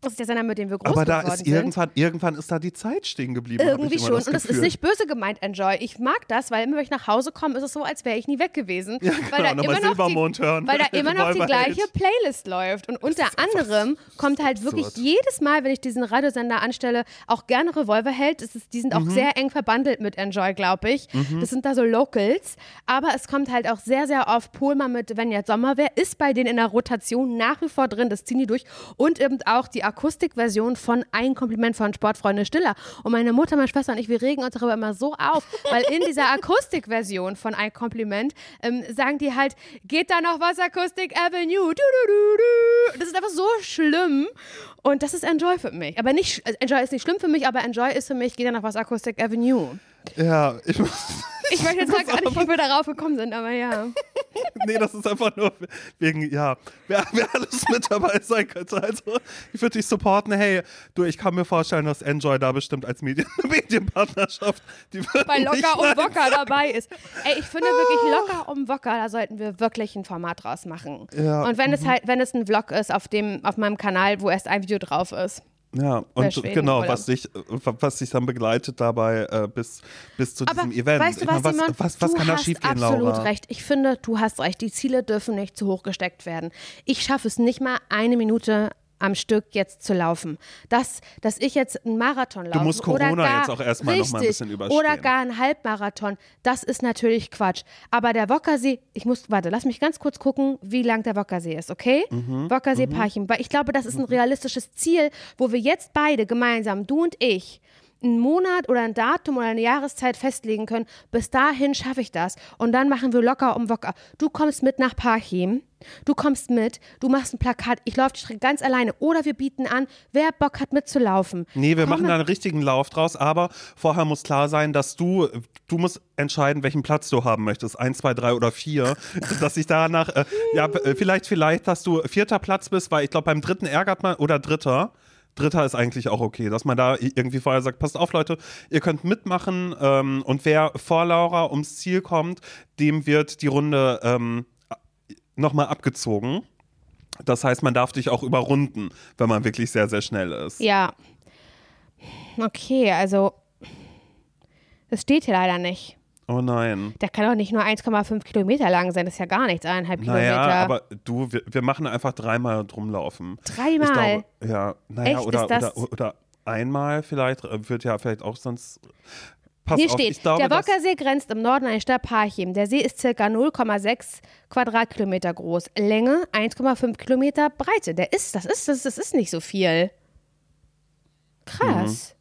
Das ist der Sender, mit dem wir groß Aber da ist sind. irgendwann, irgendwann ist da die Zeit stehen geblieben. Irgendwie schon. Das und das ist nicht böse gemeint, Enjoy. Ich mag das, weil immer, wenn ich nach Hause komme, ist es so, als wäre ich nie weg gewesen. weil genau, da immer noch Silbermond die, hören. Weil da immer noch die gleiche Playlist läuft. Und unter anderem kommt halt wirklich absurd. jedes Mal, wenn ich diesen Radiosender anstelle, auch gerne Revolverheld. Das ist, die sind auch Mhm. sehr eng verbandelt mit Enjoy, glaube ich. Das sind da so Locals. Aber es kommt halt auch sehr, sehr oft Polma mit, wenn jetzt Sommer wäre, ist bei denen in der Rotation nach wie vor drin. Das ziehen die durch. Und eben auch die Akustikversion von Ein Kompliment von Sportfreunde Stiller. Und meine Mutter, meine Schwester und ich, wir regen uns darüber immer so auf, weil in dieser Akustikversion von Ein Kompliment ähm, sagen die halt, geht da noch was Akustik Avenue? Du, du, du. Das ist einfach so schlimm. Und das ist Enjoy für mich. Aber nicht, also Enjoy ist nicht schlimm für mich, aber Enjoy ist für mich, geht da noch was Akustik Avenue. Ja, ich muss. Ich weiß jetzt gar nicht, wie wir darauf gekommen sind, aber ja. Nee, das ist einfach nur wegen, ja, wer, wer alles mit dabei sein könnte. Also, ich würde dich supporten. Hey, du, ich kann mir vorstellen, dass Enjoy da bestimmt als Medien Medienpartnerschaft, die Bei Locker und leiden. Wocker dabei ist. Ey, ich finde wirklich Locker um Wocker, da sollten wir wirklich ein Format draus machen. Ja, Und wenn es halt, wenn es ein Vlog ist auf dem, auf meinem Kanal, wo erst ein Video drauf ist. Ja, und Schweden, genau, oder? was dich, was dich dann begleitet dabei äh, bis, bis zu Aber diesem Event. weißt du was, meine, Simon? was, was du kann da hast schiefgehen, absolut Laura? recht. Ich finde, du hast recht. Die Ziele dürfen nicht zu hoch gesteckt werden. Ich schaffe es nicht mal eine Minute am Stück jetzt zu laufen. Das, dass ich jetzt einen Marathon laufe musst oder Corona gar, jetzt auch erstmal noch richtig, mal ein bisschen überstehen. Oder gar einen Halbmarathon, das ist natürlich Quatsch. Aber der Wockersee, ich muss, warte, lass mich ganz kurz gucken, wie lang der Wockersee ist, okay? Mhm, Wockersee Parchim, weil ich glaube, das ist ein realistisches Ziel, wo wir jetzt beide gemeinsam, du und ich, einen Monat oder ein Datum oder eine Jahreszeit festlegen können. Bis dahin schaffe ich das. Und dann machen wir locker um Wocker. Du kommst mit nach Parchim. Du kommst mit. Du machst ein Plakat. Ich laufe die Strecke ganz alleine. Oder wir bieten an, wer Bock hat mitzulaufen. Nee, wir Komm machen da einen richtigen Lauf draus, aber vorher muss klar sein, dass du, du musst entscheiden, welchen Platz du haben möchtest. Eins, zwei, drei oder vier. dass ich danach, äh, ja, äh, vielleicht, vielleicht, dass du vierter Platz bist, weil ich glaube, beim dritten ärgert man, oder dritter. Dritter ist eigentlich auch okay, dass man da irgendwie vorher sagt, passt auf Leute, ihr könnt mitmachen ähm, und wer vor Laura ums Ziel kommt, dem wird die Runde ähm, nochmal abgezogen. Das heißt, man darf dich auch überrunden, wenn man wirklich sehr, sehr schnell ist. Ja. Okay, also. Das steht hier leider nicht. Oh nein. Der kann doch nicht nur 1,5 Kilometer lang sein. Das ist ja gar nichts, eineinhalb Naja, Kilometer. aber du, wir, wir machen einfach dreimal drumlaufen. Dreimal? Glaube, ja, naja, Echt? oder, oder, oder einmal vielleicht, äh, wird ja vielleicht auch sonst. Pass Hier auf, steht, glaube, der Wockersee grenzt im Norden an die Stadt Parchim. Der See ist circa 0,6 Quadratkilometer groß. Länge 1,5 Kilometer Breite. Der ist, das ist, das, das ist nicht so viel. Krass.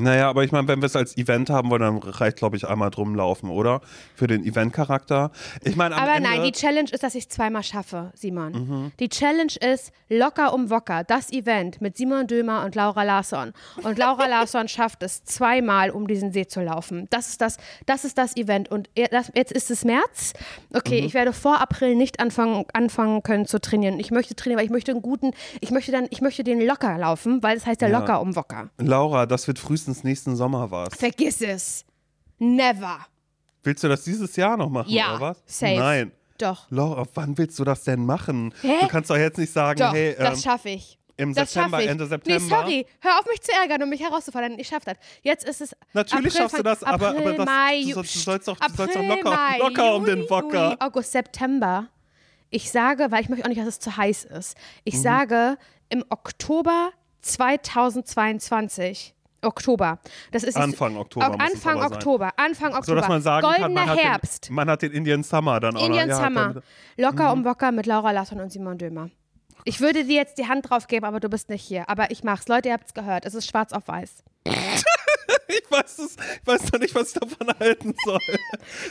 Naja, aber ich meine, wenn wir es als Event haben wollen, dann reicht, glaube ich, einmal drumlaufen, oder? Für den Event-Charakter. Ich meine, Aber Ende, Mhm. nein, die Challenge ist, dass ich es zweimal schaffe, Simon. Die Challenge ist locker um Wocker, das Event mit Simon Dömer und Laura Larsson. Und Laura Larsson schafft es zweimal, um diesen See zu laufen. Das ist das, das, ist das Event. Und das, jetzt ist es März. Okay, Mhm. ich werde vor April nicht anfangen, anfangen können zu trainieren. Ich möchte trainieren, weil ich möchte einen guten, ich möchte dann, ich möchte den locker laufen, weil es heißt ja, Ja. locker um Wocker. Laura, das wird frühestens nächsten Sommer was. Vergiss es. Never. Willst du das dieses Jahr noch machen, Ja, oder was? safe. Nein. Doch. Laura, wann willst du das denn machen? Hä? Du kannst doch jetzt nicht sagen, Doch, hey, ähm, das schaffe ich. im das September, ich. Ende Nee, September. sorry. Hör auf, mich zu ärgern und mich herauszufordern. Ich schaffe das. Jetzt ist es. Natürlich April, schaffst du das, aber- April, aber das- Mai, du Ju- soll- du sollst doch- April, sollst doch locker- Mai, locker um den Wocker. Juli, August, September. Ich sage, weil ich möchte auch nicht, dass es zu heiß ist. Ich Mhm. sage, im Oktober 2022 Oktober. Das ist Anfang Oktober. Es Anfang. Oktober. Anfang Oktober. So dass man sagen kann, Goldener man hat, Herbst. Den, man hat den Indian Summer dann auch Indian noch. Ja, Summer. Locker um Wocker mit Laura Lasson und Simon Dömer. Ich würde dir jetzt die Hand drauf geben, aber du bist nicht hier. Aber ich mach's. Leute, ihr habt's gehört. Es ist schwarz auf weiß. Ich weiß es, ich weiß noch nicht, was ich davon halten soll.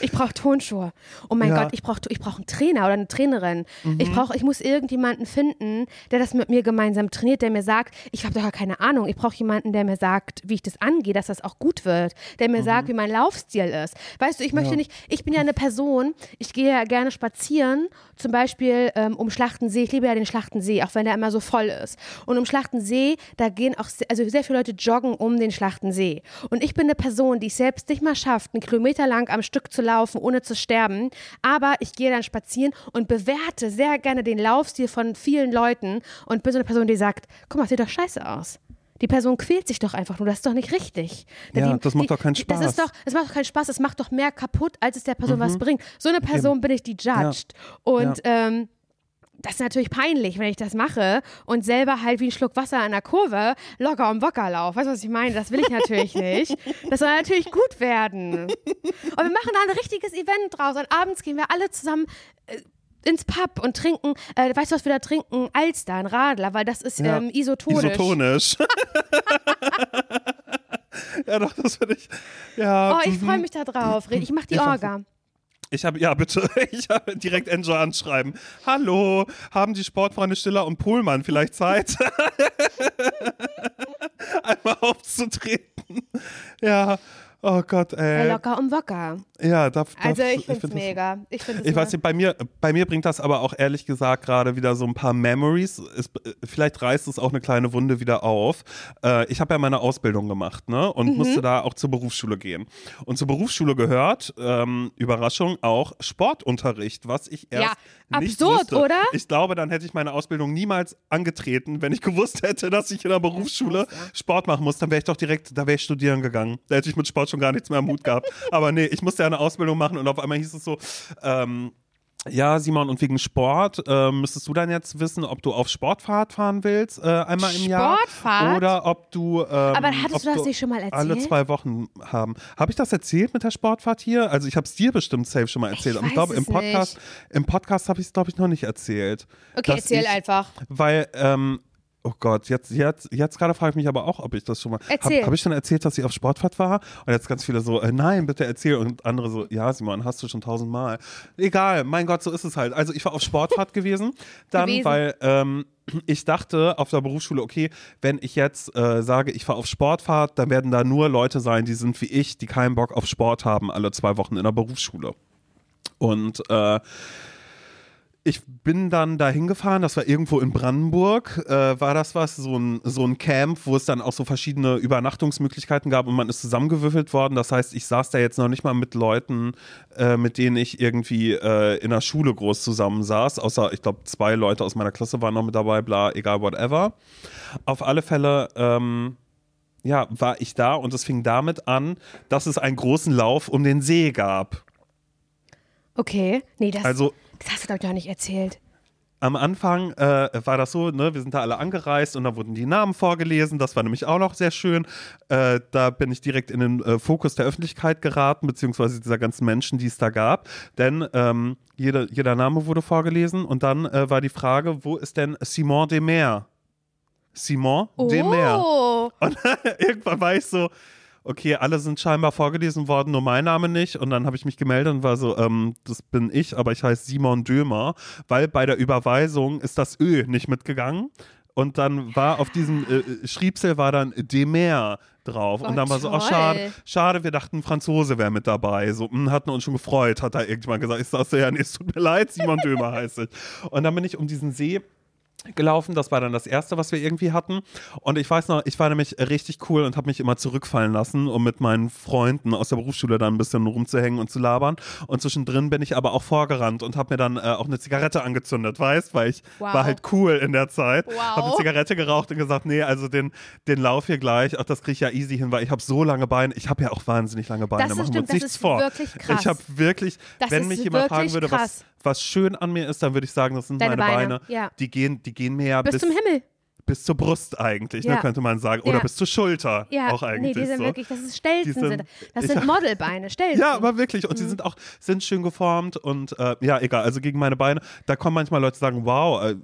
Ich brauche Tonschuhe. Oh mein Ja. Mhm. Gott, ich brauche ich brauch einen Trainer oder eine Trainerin. Ich brauche, ich muss irgendjemanden finden, der das mit mir gemeinsam trainiert, der mir sagt, ich habe doch gar keine Ahnung. Ich brauche jemanden, der mir sagt, wie ich das angehe, dass das auch gut wird. Der Mhm. mir sagt, wie mein Laufstil ist. Weißt du, ich möchte nicht, ich bin ja eine Person, ich gehe ja gerne spazieren, zum Beispiel ähm, um Schlachtensee. Ich liebe ja den Schlachtensee, auch wenn der immer so voll ist. Und um Schlachtensee, da gehen auch, also sehr viele Leute joggen um den Schlachtensee. Und ich bin eine Person, die es selbst nicht mal schafft, einen Kilometer lang am Stück zu laufen, ohne zu sterben. Aber ich gehe dann spazieren und bewerte sehr gerne den Laufstil von vielen Leuten und bin so eine Person, die sagt, guck mal, sieht doch scheiße aus. Die Person quält sich doch einfach nur, das ist doch nicht richtig. Ja, die, das macht doch keinen die- Das Spaß. ist doch, es macht doch keinen Spaß, es macht doch mehr kaputt, als es der Person Mhm. was bringt. So eine Person bin ich, die judged. Und ähm, das ist natürlich peinlich, wenn ich das mache und selber halt wie ein Schluck Wasser in der Kurve locker um Wocker laufe. Weißt du, was ich meine? Das will ich natürlich nicht. Das soll natürlich gut werden. Und wir machen da ein richtiges Event draus. Und abends gehen wir alle zusammen äh, ins Pub und trinken, äh, weißt du, was wir da trinken? Alster, ein Radler, weil das ist Ja. ähm, isotonisch. Isotonisch. ja, doch, das finde ich. Ja, Oh, ich mhm. freue mich da drauf. Ich mach die. Orga. Ich habe, ja bitte, ich habe direkt Enjoy anschreiben. Hallo, haben die Sportfreunde Stiller und Pohlmann vielleicht Zeit? Einmal aufzutreten. Ja, oh Gott, Äh, ey. locker um Wocker. Ja, darf, darf, Also ich finde es find das- mega. Ich, find's Ich weiß nicht, bei mir, bei mir bringt das aber auch ehrlich gesagt gerade wieder so ein paar Memories. Es, äh, vielleicht reißt es auch eine kleine Wunde wieder auf. Äh, ich habe ja meine Ausbildung gemacht, ne? Mhm. Und musste da auch zur Berufsschule gehen. Und zur Berufsschule gehört, ähm, Überraschung, auch Sportunterricht, was ich erst Ja, nicht absurd, wusste. oder? Ich glaube, dann hätte ich meine Ausbildung niemals angetreten, wenn ich gewusst hätte, dass ich in der Berufsschule Sport machen muss. Dann wäre ich doch direkt, da wäre ich studieren gegangen. Da hätte ich mit Sport schon gar nichts mehr am Hut gehabt. Aber nee, ich musste ja eine Ausbildung machen und auf einmal hieß es so, ähm, ja, Simon, und wegen Sport äh, müsstest du dann jetzt wissen, ob du auf Sportfahrt fahren willst, äh, einmal im Jahr. Sportfahrt? Oder ob du. Ähm, Aber hattest du das nicht schon mal Alle erzählt? zwei Wochen haben. Habe ich das erzählt mit der Sportfahrt hier? Also, ich habe es dir bestimmt safe schon mal erzählt. aber ich weiß glaube, im Podcast, im Podcast habe ich es, glaube ich, noch nicht erzählt. Okay, erzähl ich, einfach. Weil, ähm, oh Gott, jetzt, jetzt, jetzt gerade frage ich mich aber auch, ob ich das schon mal. Habe hab ich schon erzählt, dass ich auf Sportfahrt war? Und jetzt ganz viele so, äh, nein, bitte erzähl. Und andere so, ja, Simon, hast du schon tausendmal. Egal, mein Gott, so ist es halt. Also ich war auf Sportfahrt gewesen, dann, Gewesen. weil ähm, ich dachte auf der Berufsschule, okay, wenn ich jetzt äh, sage, ich fahre auf Sportfahrt, dann werden da nur Leute sein, die sind wie ich, die keinen Bock auf Sport haben, alle zwei Wochen in der Berufsschule. Und äh, ich bin dann da hingefahren, das war irgendwo in Brandenburg, äh, war das was, so ein, so ein Camp, wo es dann auch so verschiedene Übernachtungsmöglichkeiten gab und man ist zusammengewürfelt worden. Das heißt, ich saß da jetzt noch nicht mal mit Leuten, äh, mit denen ich irgendwie äh, in der Schule groß zusammen saß, außer ich glaube zwei Leute aus meiner Klasse waren noch mit dabei, bla, egal, whatever. Auf alle Fälle, ähm, ja, war ich da und es fing damit an, dass es einen großen Lauf um den See gab. Okay. Nee, das, Also das hast du, glaube ich, noch nicht erzählt. am Anfang äh, war das so, ne, wir sind da alle angereist und dann wurden die Namen vorgelesen. Das war nämlich auch noch sehr schön. Äh, da bin ich direkt in den äh, Fokus der Öffentlichkeit geraten, beziehungsweise dieser ganzen Menschen, die es da gab. Denn ähm, jeder, jeder Name wurde vorgelesen und dann äh, war die Frage, wo ist denn Simon Demer? Simon Demer. Oh, Und irgendwann war ich so, okay, alle sind scheinbar vorgelesen worden, nur mein Name nicht. Und dann habe ich mich gemeldet und war so, ähm, das bin ich, aber ich heiße Simon Dömer, weil bei der Überweisung ist das Ö nicht mitgegangen. Und dann war auf diesem äh, Schriebsel war dann Demer drauf. Oh, und dann war so, ach schade, schade, wir dachten, ein Franzose wäre mit dabei. So, mh, hatten uns schon gefreut, hat da irgendjemand gesagt. Ich sagte, ja, nee, es tut mir leid, Simon Dömer heißt ich. Und dann bin ich um diesen See gelaufen. Das war dann das erste, was wir irgendwie hatten. Und ich weiß noch, ich war nämlich richtig cool und habe mich immer zurückfallen lassen, um mit meinen Freunden aus der Berufsschule dann ein bisschen rumzuhängen und zu labern. Und zwischendrin bin ich aber auch vorgerannt und habe mir dann äh, auch eine Zigarette angezündet, weißt, weil ich Wow. war halt cool in der Zeit. Wow. Habe eine Zigarette geraucht und gesagt, nee, also den, den Lauf hier gleich, ach, das kriege ich ja easy hin, weil ich habe so lange Beine. Ich habe ja auch wahnsinnig lange Beine. Das ist- machen wir uns stimmt, das nichts ist vor. wirklich krass. Ich habe wirklich, Das wenn mich jemand fragen würde, krass. was, was schön an mir ist, dann würde ich sagen, das sind Deine meine Beine, Beine. ja. Die gehen, die gehen mir ja bis, bis zum Himmel. bis zur Brust eigentlich, ne, Ja. könnte man sagen. Oder Ja. bis zur Schulter Ja, auch eigentlich. nee, die sind so. wirklich, das ist Stelzen. Die sind- sind, das sind Modelbeine, Stelzen. Ja, aber wirklich. Mhm. Und die sind auch sind schön geformt und äh, ja, egal. Also gegen meine Beine, da kommen manchmal Leute, die sagen, wow, äh,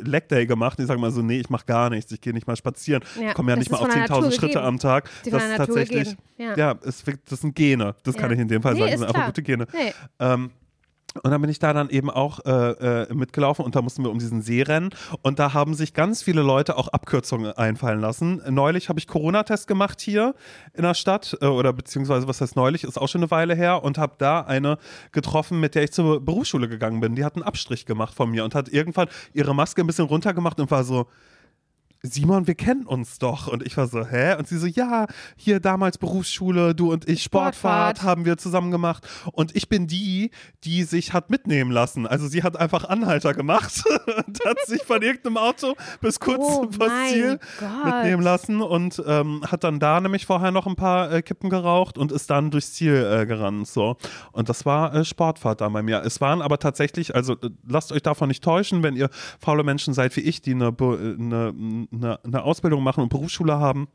Leg Day gemacht. Und ich sage mal so, nee, ich mache gar nichts. Ich gehe nicht mal spazieren. Ich komme ja nicht mal auf von der 10.000 Natur Schritte am Tag. Die das ist tatsächlich, gegeben. ja, es, das sind Gene. Das kann ich in dem Fall Nee, sagen. Das sind einfach klar. gute Gene. Nee. Ähm, und dann bin ich da dann eben auch äh, äh, mitgelaufen und da mussten wir um diesen See rennen. Und da haben sich ganz viele Leute auch Abkürzungen einfallen lassen. Neulich habe ich Corona-Test gemacht hier in der Stadt äh, oder beziehungsweise was heißt neulich, ist auch schon eine Weile her und habe da eine getroffen, mit der ich zur Berufsschule gegangen bin. Die hat einen Abstrich gemacht von mir und hat irgendwann ihre Maske ein bisschen runtergemacht und war so, Simon, wir kennen uns doch. Und ich war so, hä? Und sie so, ja, hier damals Berufsschule, du und ich, Sportfahrt, Sportfahrt. haben wir zusammen gemacht. Und ich bin die, die sich hat mitnehmen lassen. Also sie hat einfach Anhalter gemacht und hat sich von irgendeinem Auto bis kurz Oh vor Ziel Gott. mitnehmen lassen und ähm, hat dann da nämlich vorher noch ein paar äh, Kippen geraucht und ist dann durchs Ziel äh, gerannt. So. Und das war äh, Sportfahrt da bei mir. Es waren aber tatsächlich, also äh, lasst euch davon nicht täuschen, wenn ihr faule Menschen seid wie ich, die eine, äh, eine, eine, eine Ausbildung machen und Berufsschule haben.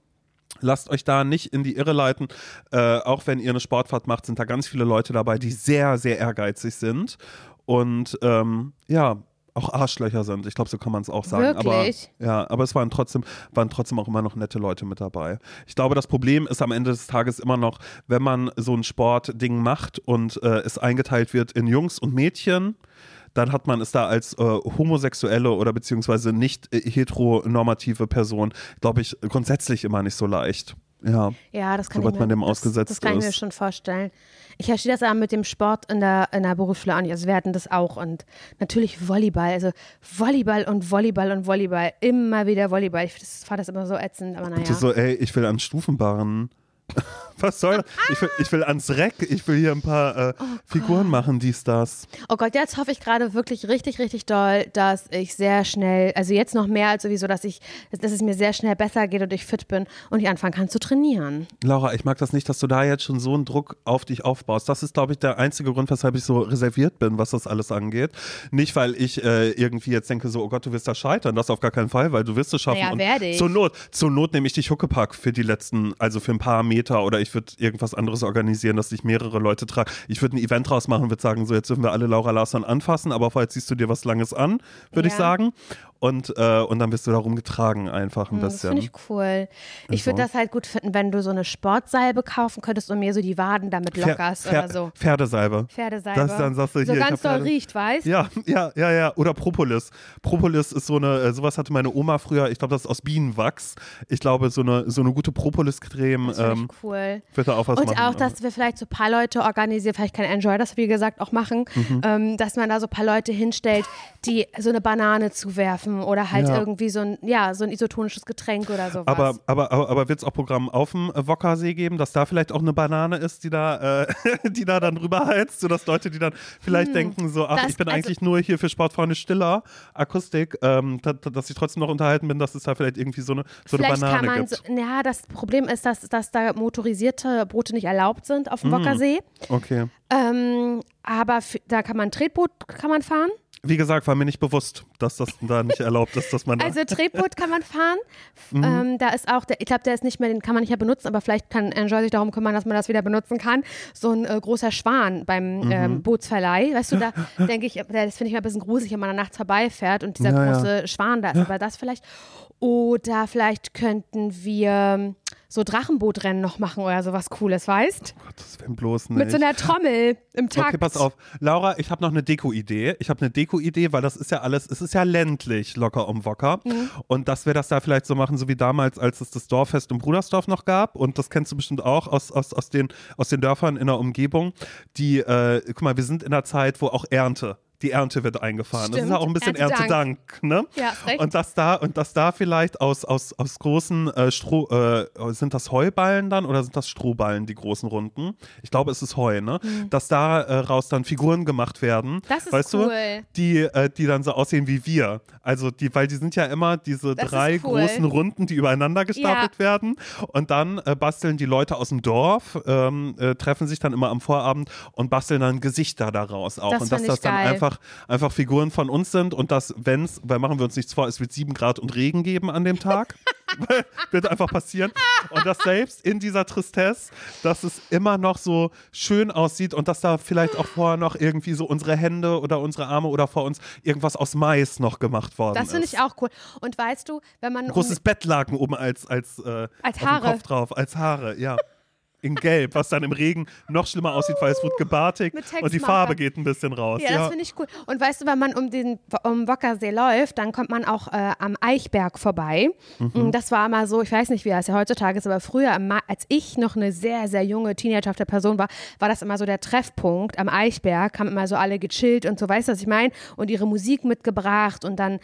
Lasst euch da nicht in die Irre leiten. Äh, auch wenn ihr eine Sportfahrt macht, sind da ganz viele Leute dabei, die sehr, sehr ehrgeizig sind. Und ähm, ja, auch Arschlöcher sind. Ich glaube, so kann man es auch sagen. Wirklich? Aber, ja, aber es waren trotzdem, waren trotzdem auch immer noch nette Leute mit dabei. Ich glaube, das Problem ist am Ende des Tages immer noch, wenn man so ein Sportding macht und äh, es eingeteilt wird in Jungs und Mädchen, dann hat man es da als äh, homosexuelle oder beziehungsweise nicht äh, heteronormative Person, glaube ich, grundsätzlich immer nicht so leicht. Ja. Ja, das kann Sobald ich mir, man dem das, ausgesetzt Das kann ich mir ist. schon vorstellen. Ich verstehe das aber mit dem Sport in der, in der Berufsschule auch nicht. Also wir hatten das auch. Und natürlich Volleyball. Also Volleyball und Volleyball und Volleyball. Immer wieder Volleyball. Ich fand das immer so ätzend, aber Und naja. du so, ey, ich will an Stufenbarren. Was soll das? Ich will, ich will ans Reck, ich will hier ein paar äh, Oh Figuren machen, dies, das. Oh Gott, jetzt hoffe ich gerade wirklich richtig, richtig doll, dass ich sehr schnell, also jetzt noch mehr als sowieso, dass ich, dass es mir sehr schnell besser geht und ich fit bin und ich anfangen kann zu trainieren. Laura, ich mag das nicht, dass du da jetzt schon so einen Druck auf dich aufbaust. Das ist, glaube ich, der einzige Grund, weshalb ich so reserviert bin, was das alles angeht. Nicht, weil ich äh, irgendwie jetzt denke, so, oh Gott, du wirst da scheitern. Das auf gar keinen Fall, weil du wirst es schaffen. Naja, Und werde ich. Zur Not, zur Not nehme ich dich Huckepack für die letzten, also für ein paar Meter oder ich würde irgendwas anderes organisieren, dass sich mehrere Leute tragen. Ich würde ein Event draus machen, würde sagen, so, jetzt dürfen wir alle Laura Larsson anfassen, aber vorher ziehst du dir was Langes an, würde ich Ja. sagen. Und, äh, und dann wirst du darum getragen einfach ein Hm, Das bisschen. finde ich cool. Ich würde das halt gut finden, wenn du so eine Sportsalbe kaufen könntest und mir so die Waden damit lockerst Pfer- oder so. Pferdesalbe. Pferdesalbe. Das dann sagst du so hier, ganz doll Pferde- riecht, weißt Ja, ja, ja, ja. Oder Propolis. Propolis ist so eine, äh, sowas hatte meine Oma früher, ich glaube, das ist aus Bienenwachs. Ich glaube, so eine, so eine gute Propolis-Creme Das finde ähm, ich cool. wird da auch was Und machen. auch, dass wir vielleicht so ein paar Leute organisieren, vielleicht kann Enjoy das, wie gesagt, auch machen, Mhm. ähm, dass man da so ein paar Leute hinstellt, die so eine Banane zuwerfen oder halt Ja. irgendwie so ein, ja, so ein isotonisches Getränk oder sowas. aber, aber, aber, aber wird es auch Programm auf dem Wockersee geben, dass da vielleicht auch eine Banane ist, die da, äh, die da dann rüber heizt, sodass Leute, die dann vielleicht denken, so, ach, Hm. Das- ich bin also- eigentlich nur hier für Sportfreunde stiller Akustik, ähm, da, da- dass ich trotzdem noch unterhalten bin, dass es da vielleicht irgendwie so eine, so eine Banane man, gibt. so, ja, das Problem ist, dass, dass da motorisierte Boote nicht erlaubt sind auf dem Hm. Wockersee. Okay. Ähm, aber da kann man ein Tretboot kann man fahren. Wie gesagt, war mir nicht bewusst, dass das da nicht erlaubt ist, dass man da. Also Tretboot kann man fahren. Mhm. Ähm, da ist auch, der, ich glaube, der ist nicht mehr, den kann man nicht mehr benutzen, aber vielleicht kann Enjoy sich darum kümmern, dass man das wieder benutzen kann. So ein äh, großer Schwan beim Mhm. ähm, Bootsverleih. Weißt du, da denke ich, das finde ich mal ein bisschen gruselig, wenn man da nachts vorbeifährt und dieser Ja, ja. große Schwan da ist. Aber das vielleicht. Oder vielleicht könnten wir ähm, so Drachenbootrennen noch machen oder sowas Cooles, weißt? Gottes Willen bloß nicht. Mit so einer Trommel im Takt. Okay, pass auf. Laura, ich habe noch eine Deko-Idee. Ich habe eine Deko-Idee, weil das ist ja alles, es ist ja ländlich, locker um Wocker. Mhm. Und dass wir das da vielleicht so machen, so wie damals, als es das Dorffest im Brudersdorf noch gab. Und das kennst du bestimmt auch aus, aus, aus, den, aus den Dörfern in der Umgebung. Die, äh, guck mal, wir sind in einer Zeit, wo auch Ernte. Die Ernte wird eingefahren. Das ist Stimmt. ja auch ein bisschen Erntedank. Erntedank, ne? Ja. Und dass da, und dass da vielleicht aus, aus, aus großen äh, Stroh, äh, sind das Heuballen dann oder sind das Strohballen, die großen Runden? Ich glaube, es ist Heu, ne? Dass da äh, raus dann Figuren gemacht werden. Hm. Das ist weißt cool. Du, die, äh, die dann so aussehen wie wir. Also die, weil die sind ja immer diese Das drei cool. großen Runden, die übereinander gestapelt werden. Und dann äh, basteln die Leute aus dem Dorf, ähm, äh, treffen sich dann immer am Vorabend und basteln dann Gesichter daraus auch. Das und dass das ich dann geil. einfach einfach, einfach Figuren von uns sind und dass, wenn es, weil machen wir uns nichts vor, es wird sieben Grad und Regen geben an dem Tag. wird einfach passieren. Und dass selbst in dieser Tristesse, dass es immer noch so schön aussieht und dass da vielleicht auch vorher noch irgendwie so unsere Hände oder unsere Arme oder vor uns irgendwas aus Mais noch gemacht worden Das ist. finde ich auch cool. Und weißt du, wenn man. Ein großes Bettlaken oben als, als, äh, Als Haare. Kopf drauf, als Haare, ja. In Gelb, was dann im Regen noch schlimmer aussieht, weil es wird gebartigt und die. Farbe geht ein bisschen raus. Ja, das finde ich cool. Und weißt du, wenn man um den um Wockersee läuft, dann kommt man auch äh, am Eichberg vorbei. Mhm. Das war mal so, ich weiß nicht, wie das ja heutzutage ist, aber früher, als ich noch eine sehr, sehr junge teenagerhafte Person war, war das immer so der Treffpunkt am Eichberg, haben immer so alle gechillt und so, weißt du, was ich meine? Und ihre Musik mitgebracht und dann,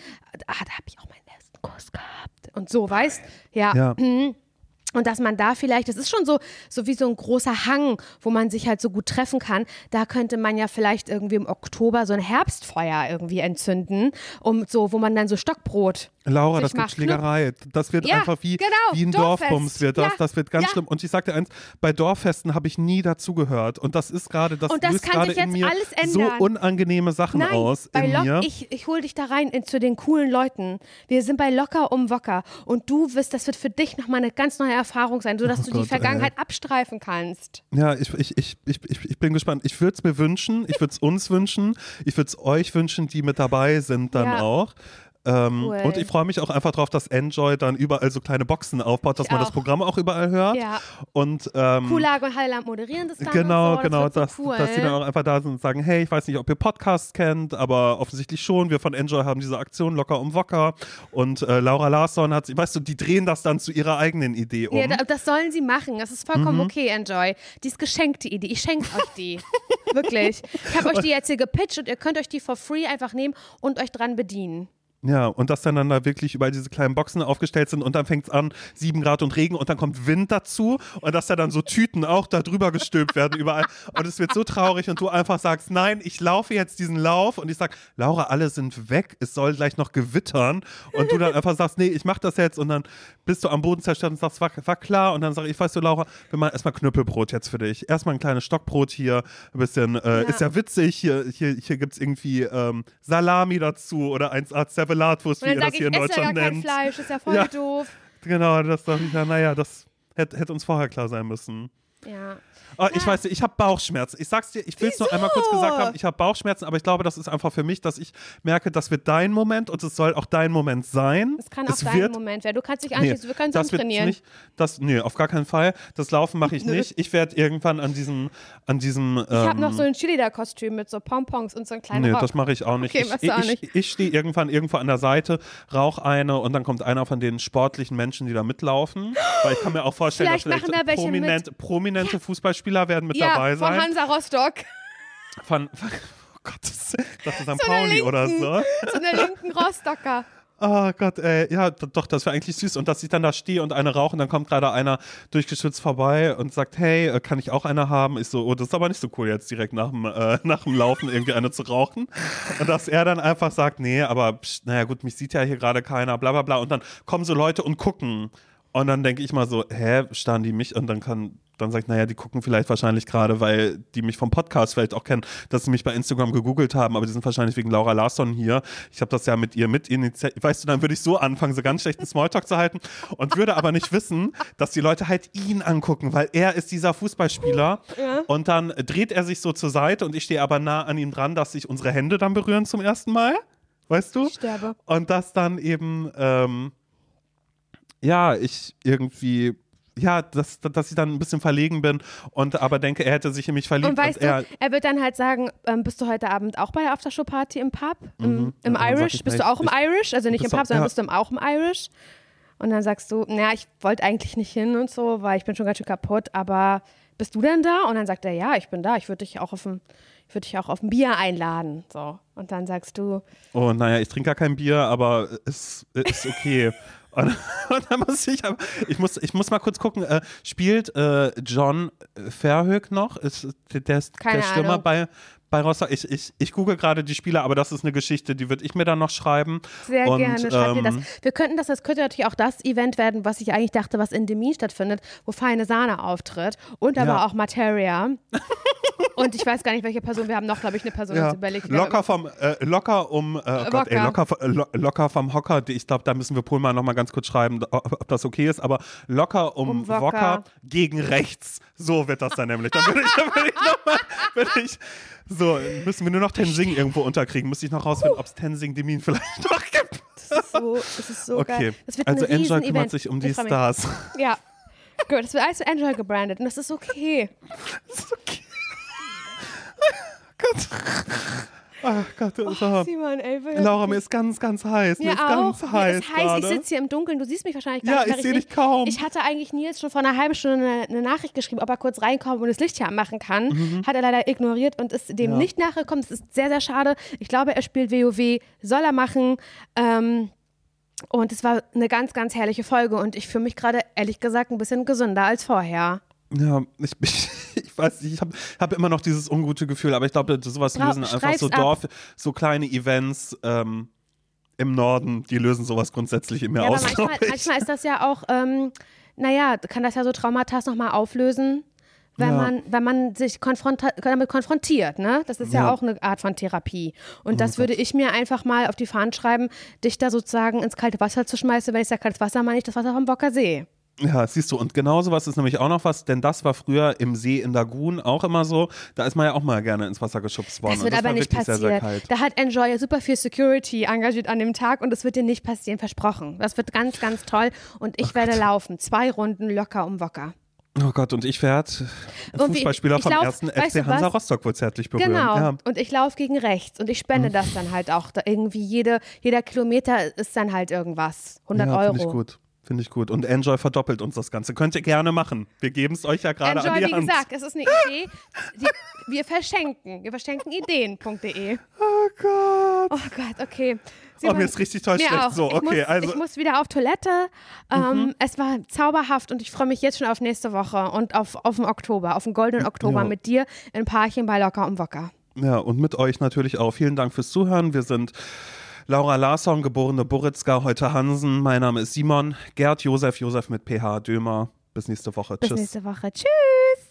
ah, da habe ich auch meinen ersten Kuss gehabt und so, weißt? Ja. Ja. Und dass man da vielleicht, das ist schon so, so wie so ein großer Hang, wo man sich halt so gut treffen kann. Da könnte man ja vielleicht irgendwie im Oktober so ein Herbstfeuer irgendwie entzünden, um so, wo man dann so Stockbrot. Laura, das gibt. Schlägerei. Das wird Ja, einfach wie, genau, wie ein Dorffest. Dorfbums wird das. Ja, Das wird ganz ja. schlimm. Und ich sagte eins, bei Dorffesten habe ich nie dazugehört. Und das ist gerade, das, Und das löst kann gerade sich in jetzt mir alles so unangenehme Sachen Nein, aus bei in Lock, mir. ich, ich hole dich da rein in, zu den coolen Leuten. Wir sind bei Locker um Wocker. Und du wirst, das wird für dich nochmal eine ganz neue Erfahrung sein, sodass du Oh Gott, die Vergangenheit abstreifen kannst. Ja, ich, ich, ich, ich, ich, ich bin gespannt. Ich würde es mir wünschen, ich würde es uns wünschen, ich würde es euch wünschen, die mit dabei sind dann auch. Ähm, Cool. Und ich freue mich auch einfach drauf, dass Enjoy dann überall so kleine Boxen aufbaut, dass Ich man das auch. Programm auch überall hört. Ja. Und ähm, Kulag und Heiland moderieren das dann. Genau, so. genau, das, dass, so cool. dass die dann auch einfach da sind und sagen, hey, ich weiß nicht, ob ihr Podcasts kennt, aber offensichtlich schon. Wir von Enjoy haben diese Aktion locker um Wocker und äh, Laura Larsson hat, weißt du, die drehen das dann zu ihrer eigenen Idee um. Ja, da- das sollen sie machen. Das ist Mhm. vollkommen okay, Enjoy. Die ist geschenkt, die Idee. Ich schenke euch die. Wirklich. Ich habe euch die jetzt hier gepitcht und ihr könnt euch die for free einfach nehmen und euch dran bedienen. Ja, und dass dann, dann da wirklich überall diese kleinen Boxen aufgestellt sind und dann fängt es an, sieben Grad und Regen und dann kommt Wind dazu und dass da dann so Tüten auch da drüber gestülpt werden überall. Und es wird so traurig und du einfach sagst, nein, ich laufe jetzt diesen Lauf und ich sag, Laura, alle sind weg, es soll gleich noch gewittern. Und du dann einfach sagst, nee, ich mach das jetzt und dann bist du am Boden zerstört und sagst, war, war klar. Und dann sage ich, weißt du, Laura, wir machen erstmal Knüppelbrot jetzt für dich. Erstmal ein kleines Stockbrot hier, ein bisschen, äh, ist ja witzig, hier, hier, hier gibt es irgendwie ähm, Salami dazu oder 1A Zervelatwurst, wie ihr das hier ich, in esse ja Deutschland gar kein nennt. Fleisch, ist ja voll Ja. doof. Genau, das dachte ich, ja, naja, das hätte hätte uns vorher klar sein müssen. Ja. Oh, ich weiß nicht, ich habe Bauchschmerzen. Ich sag's dir, ich will es nur einmal kurz gesagt haben, ich habe Bauchschmerzen, aber ich glaube, das ist einfach für mich, dass ich merke, das wird dein Moment und es soll auch dein Moment sein. Es kann auch es dein Moment werden. Du kannst dich Nee, anschließen, wir können das zusammen trainieren. nicht, das, nee, auf gar keinen Fall. Das Laufen mache ich nicht. Ich werde irgendwann an diesem, an diesem. ich habe ähm, noch so ein Cheerleader-Kostüm mit so Pompons und so einen kleinen Nee, Rock. das mache ich auch nicht. Okay, ich ich, nicht. ich stehe irgendwann irgendwo an der Seite, rauche eine und dann kommt einer von den sportlichen Menschen, die da mitlaufen. Weil ich kann mir auch vorstellen, Vielleicht dass machen da prominent, prominente Fußballspieler werden mit ja, dabei von sein. Hansa Rostock. Von, von oh Gott, das, ist St. Pauli oder Linken. so. So eine linken Rostocker. Oh Gott, ey, ja, doch, das wäre eigentlich süß. Und dass ich dann da stehe und eine rauche und dann kommt gerade einer durchgeschützt vorbei und sagt, hey, äh, kann ich auch eine haben? Ich so, oh, das ist aber nicht so cool, jetzt direkt nach dem, äh, nach dem Laufen irgendwie eine zu rauchen. Und dass er dann einfach sagt, nee, aber pst, naja gut, mich sieht ja hier gerade keiner, bla bla bla. Und dann kommen so Leute und gucken. Und dann denke ich mal so, hä, starren die mich? Und dann kann, dann sagt, naja, die gucken vielleicht wahrscheinlich gerade, weil die mich vom Podcast vielleicht auch kennen, dass sie mich bei Instagram gegoogelt haben, aber die sind wahrscheinlich wegen Laura Larsson hier. Ich habe das ja mit ihr mit initiiert. Weißt du, dann würde ich so anfangen, so ganz schlechten Smalltalk zu halten und würde aber nicht wissen, dass die Leute halt ihn angucken, weil er ist dieser Fußballspieler. Und dann dreht er sich so zur Seite und ich stehe aber nah an ihm dran, dass sich unsere Hände dann berühren zum ersten Mal. Weißt du? Ich sterbe. Und das dann eben, ähm, ja, ich irgendwie, ja, dass, dass ich dann ein bisschen verlegen bin und aber denke, er hätte sich in mich verliebt. Und weißt er, du, er wird dann halt sagen, ähm, bist du heute Abend auch bei der Aftershow-Party im Pub? Im, im Mhm. Ja, dann sag Irish? bist du auch im ich- Irish? Also nicht im Pub, sondern ja. bist du im- auch im Irish? Und dann sagst du, naja, ich wollte eigentlich nicht hin und so, weil ich bin schon ganz schön kaputt, aber bist du denn da? Und dann sagt er, ja, ich bin da, ich würde dich auch auf ein, ich würde dich auch auf ein Bier einladen. So. Und dann sagst du, oh, naja, ich trinke gar kein Bier, aber es ist okay. Und, und dann muss ich, aber, ich muss, ich muss mal kurz gucken, äh, spielt äh, John Verhoek noch? Ist der, ist der Stürmer Ahnung. bei, bei Rostock? Ich, ich, ich google gerade die Spieler, aber das ist eine Geschichte, die würde ich mir dann noch schreiben. Sehr Und, gerne, schreib dir das. ähm, Wir könnten das, das könnte natürlich auch das Event werden, was ich eigentlich dachte, was in Demi stattfindet, wo Feine Sahne auftritt und aber Ja. auch Materia. Und ich weiß gar nicht, welche Person. Wir haben noch, glaube ich, eine Person Ja. überlegt. Locker vom, äh, locker um, äh, oh Gott, ey, locker, Locker. lo- locker vom Hocker. Ich glaube, da müssen wir Pohlmann noch mal ganz kurz schreiben, ob, das okay ist. Aber locker um, Um Wokka. Wokka. gegen rechts. So wird das dann nämlich. Dann würde ich, dann würde ich noch mal, würde ich, so, müssen wir nur noch Tensing irgendwo unterkriegen. Müsste ich noch rausfinden, ob es Tensing Demin vielleicht noch gibt. Das ist so, das ist so Okay, geil. Das wird also Enjoy kümmert sich um die. Stars. Ja. Gut, das wird alles Enjoy gebrandet und das ist okay. Das ist okay. Gott. Ach Gott, aber- Simon, ey. Laura, mir ist ganz, ganz heiß. Mir Mir ist auch. ganz Mir heiß. ist heiß. Ich sitze hier im Dunkeln. Du siehst mich wahrscheinlich gar Ja, nicht. ich weil sehe dich kaum. Ich hatte eigentlich Nils schon vor einer halben Stunde eine, eine Nachricht geschrieben, ob er kurz reinkommt und das Licht hier anmachen kann. Mhm. Hat er leider ignoriert und ist dem Ja. nicht nachgekommen. Das ist sehr, sehr schade. Ich glaube, er spielt WoW. Soll er machen. Ähm, und es war eine ganz, ganz herrliche Folge und ich fühle mich gerade, ehrlich gesagt, ein bisschen gesünder als vorher. Ja, ich, ich, ich weiß nicht, ich habe hab immer noch dieses ungute Gefühl, aber ich glaube, sowas Bra- lösen einfach so streif's ab. Dorf, so kleine Events ähm, im Norden, die lösen sowas grundsätzlich in mir Ja, aber aus, manchmal, glaube ich. manchmal ist das ja auch, ähm, naja, kann das ja so Traumata nochmal auflösen, wenn, Ja. man, wenn man sich konfronta damit konfrontiert. Ne? Das ist ja. Ja. auch eine Art von Therapie. Und das würde ich mir einfach mal auf die Fahnen schreiben, dich da sozusagen ins kalte Wasser zu schmeißen. Wenn ich sage kaltes Wasser, meine ich das Wasser vom Bocker See. Ja, siehst du, und genau sowas ist nämlich auch noch was, denn das war früher im See in Lagun auch immer so, da ist man ja auch mal gerne ins Wasser geschubst worden. Das wird das aber nicht wirklich sehr, sehr passieren. kalt. Da hat Enjoy ja super viel Security engagiert an dem Tag und es wird dir nicht passieren, versprochen. Das wird ganz, ganz toll und ich werde laufen. Zwei Runden locker um Wocker. Oh Gott, und ich werde Und wie- Fußballspieler ich vom ersten FC Hansa? Rostock wohl zärtlich berühren. Genau. Ja. Mhm. Und ich laufe gegen rechts und ich spende das dann halt auch. Da irgendwie jede, jeder Kilometer ist dann halt irgendwas. 100 ja, Euro. Finde ich gut. Finde ich gut. Und Enjoy verdoppelt uns das Ganze. Könnt ihr gerne machen. Wir geben es euch ja gerade an Enjoy, die wie Hand. gesagt, es ist eine Idee. Die, wir verschenken. Wir verschenken Ideen.de. Oh Gott. Oh Gott, okay. Oh, Simon, mir ist richtig toll schlecht. auch. So, ich okay, muss, also. Ich muss wieder auf Toilette. Ähm, Es war zauberhaft und ich freue mich jetzt schon auf nächste Woche und auf, auf den Oktober, auf den goldenen Oktober Ja. mit dir in Parchen bei Locker und Wocker. Ja, und mit euch natürlich auch. Vielen Dank fürs Zuhören. Wir sind Laura Larsson, geborene Buritzka, heute Hansen. Mein Name ist Simon. Gerd Josef, Josef mit PH Dömer. Bis nächste Woche. Bis Tschüss. nächste Woche. Tschüss.